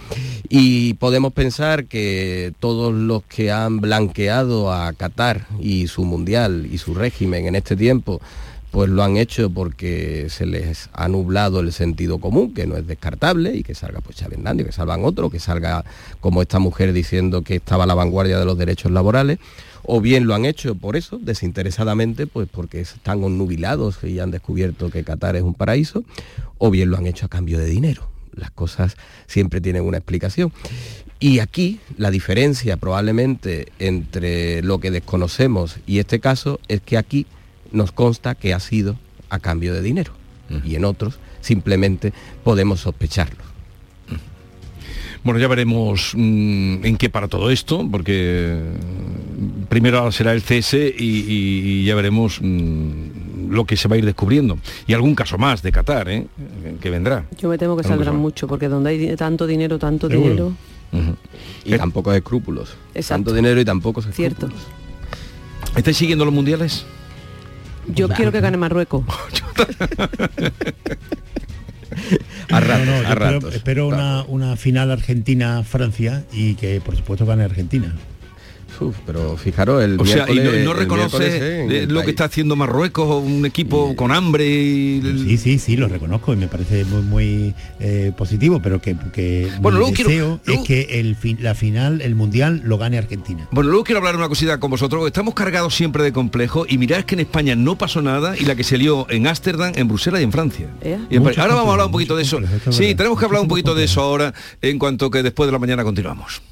Y podemos pensar que todos los que han blanqueado a Qatar y su mundial y su régimen en este tiempo pues lo han hecho porque se les ha nublado el sentido común, que no es descartable, y que salga pues Chávez que salgan otro, que salga como esta mujer diciendo que estaba a la vanguardia de los derechos laborales, o bien lo han hecho por eso, desinteresadamente, pues porque están onnubilados y han descubierto que Qatar es un paraíso, o bien lo han hecho a cambio de dinero. Las cosas siempre tienen una explicación. Y aquí la diferencia probablemente entre lo que desconocemos y este caso es que aquí nos consta que ha sido a cambio de dinero y en otros simplemente podemos sospecharlo. Bueno, ya veremos mm, en qué para todo esto, porque primero será el cese y, ya veremos mm, lo que se va a ir descubriendo. Y algún caso más de Qatar, ¿eh? que vendrá. Yo me temo que saldrán mucho, porque donde hay tanto dinero, tanto dinero... Y tampoco hay escrúpulos. Tanto dinero y tampoco es Cierto. ¿Estáis siguiendo los mundiales? Yo quiero que gane Marruecos. [laughs] a ratos, espero, una, una final Argentina-Francia y que por supuesto gane Argentina pero fijaros, el O sea, y no, reconoce lo que está haciendo Marruecos, un equipo con hambre y... Sí, sí, sí, lo reconozco y me parece muy, muy eh, positivo, pero que, que bueno, luego deseo es que el la final, el Mundial, lo gane Argentina. Bueno, luego quiero hablar una cosita con vosotros. Estamos cargados siempre de complejos y mirad que en España no pasó nada y la que se lió en Ámsterdam, en Bruselas y en Francia. ahora vamos a hablar un poquito de eso. Sí, tenemos que hablar un poquito de eso ahora en cuanto que después de la mañana continuamos.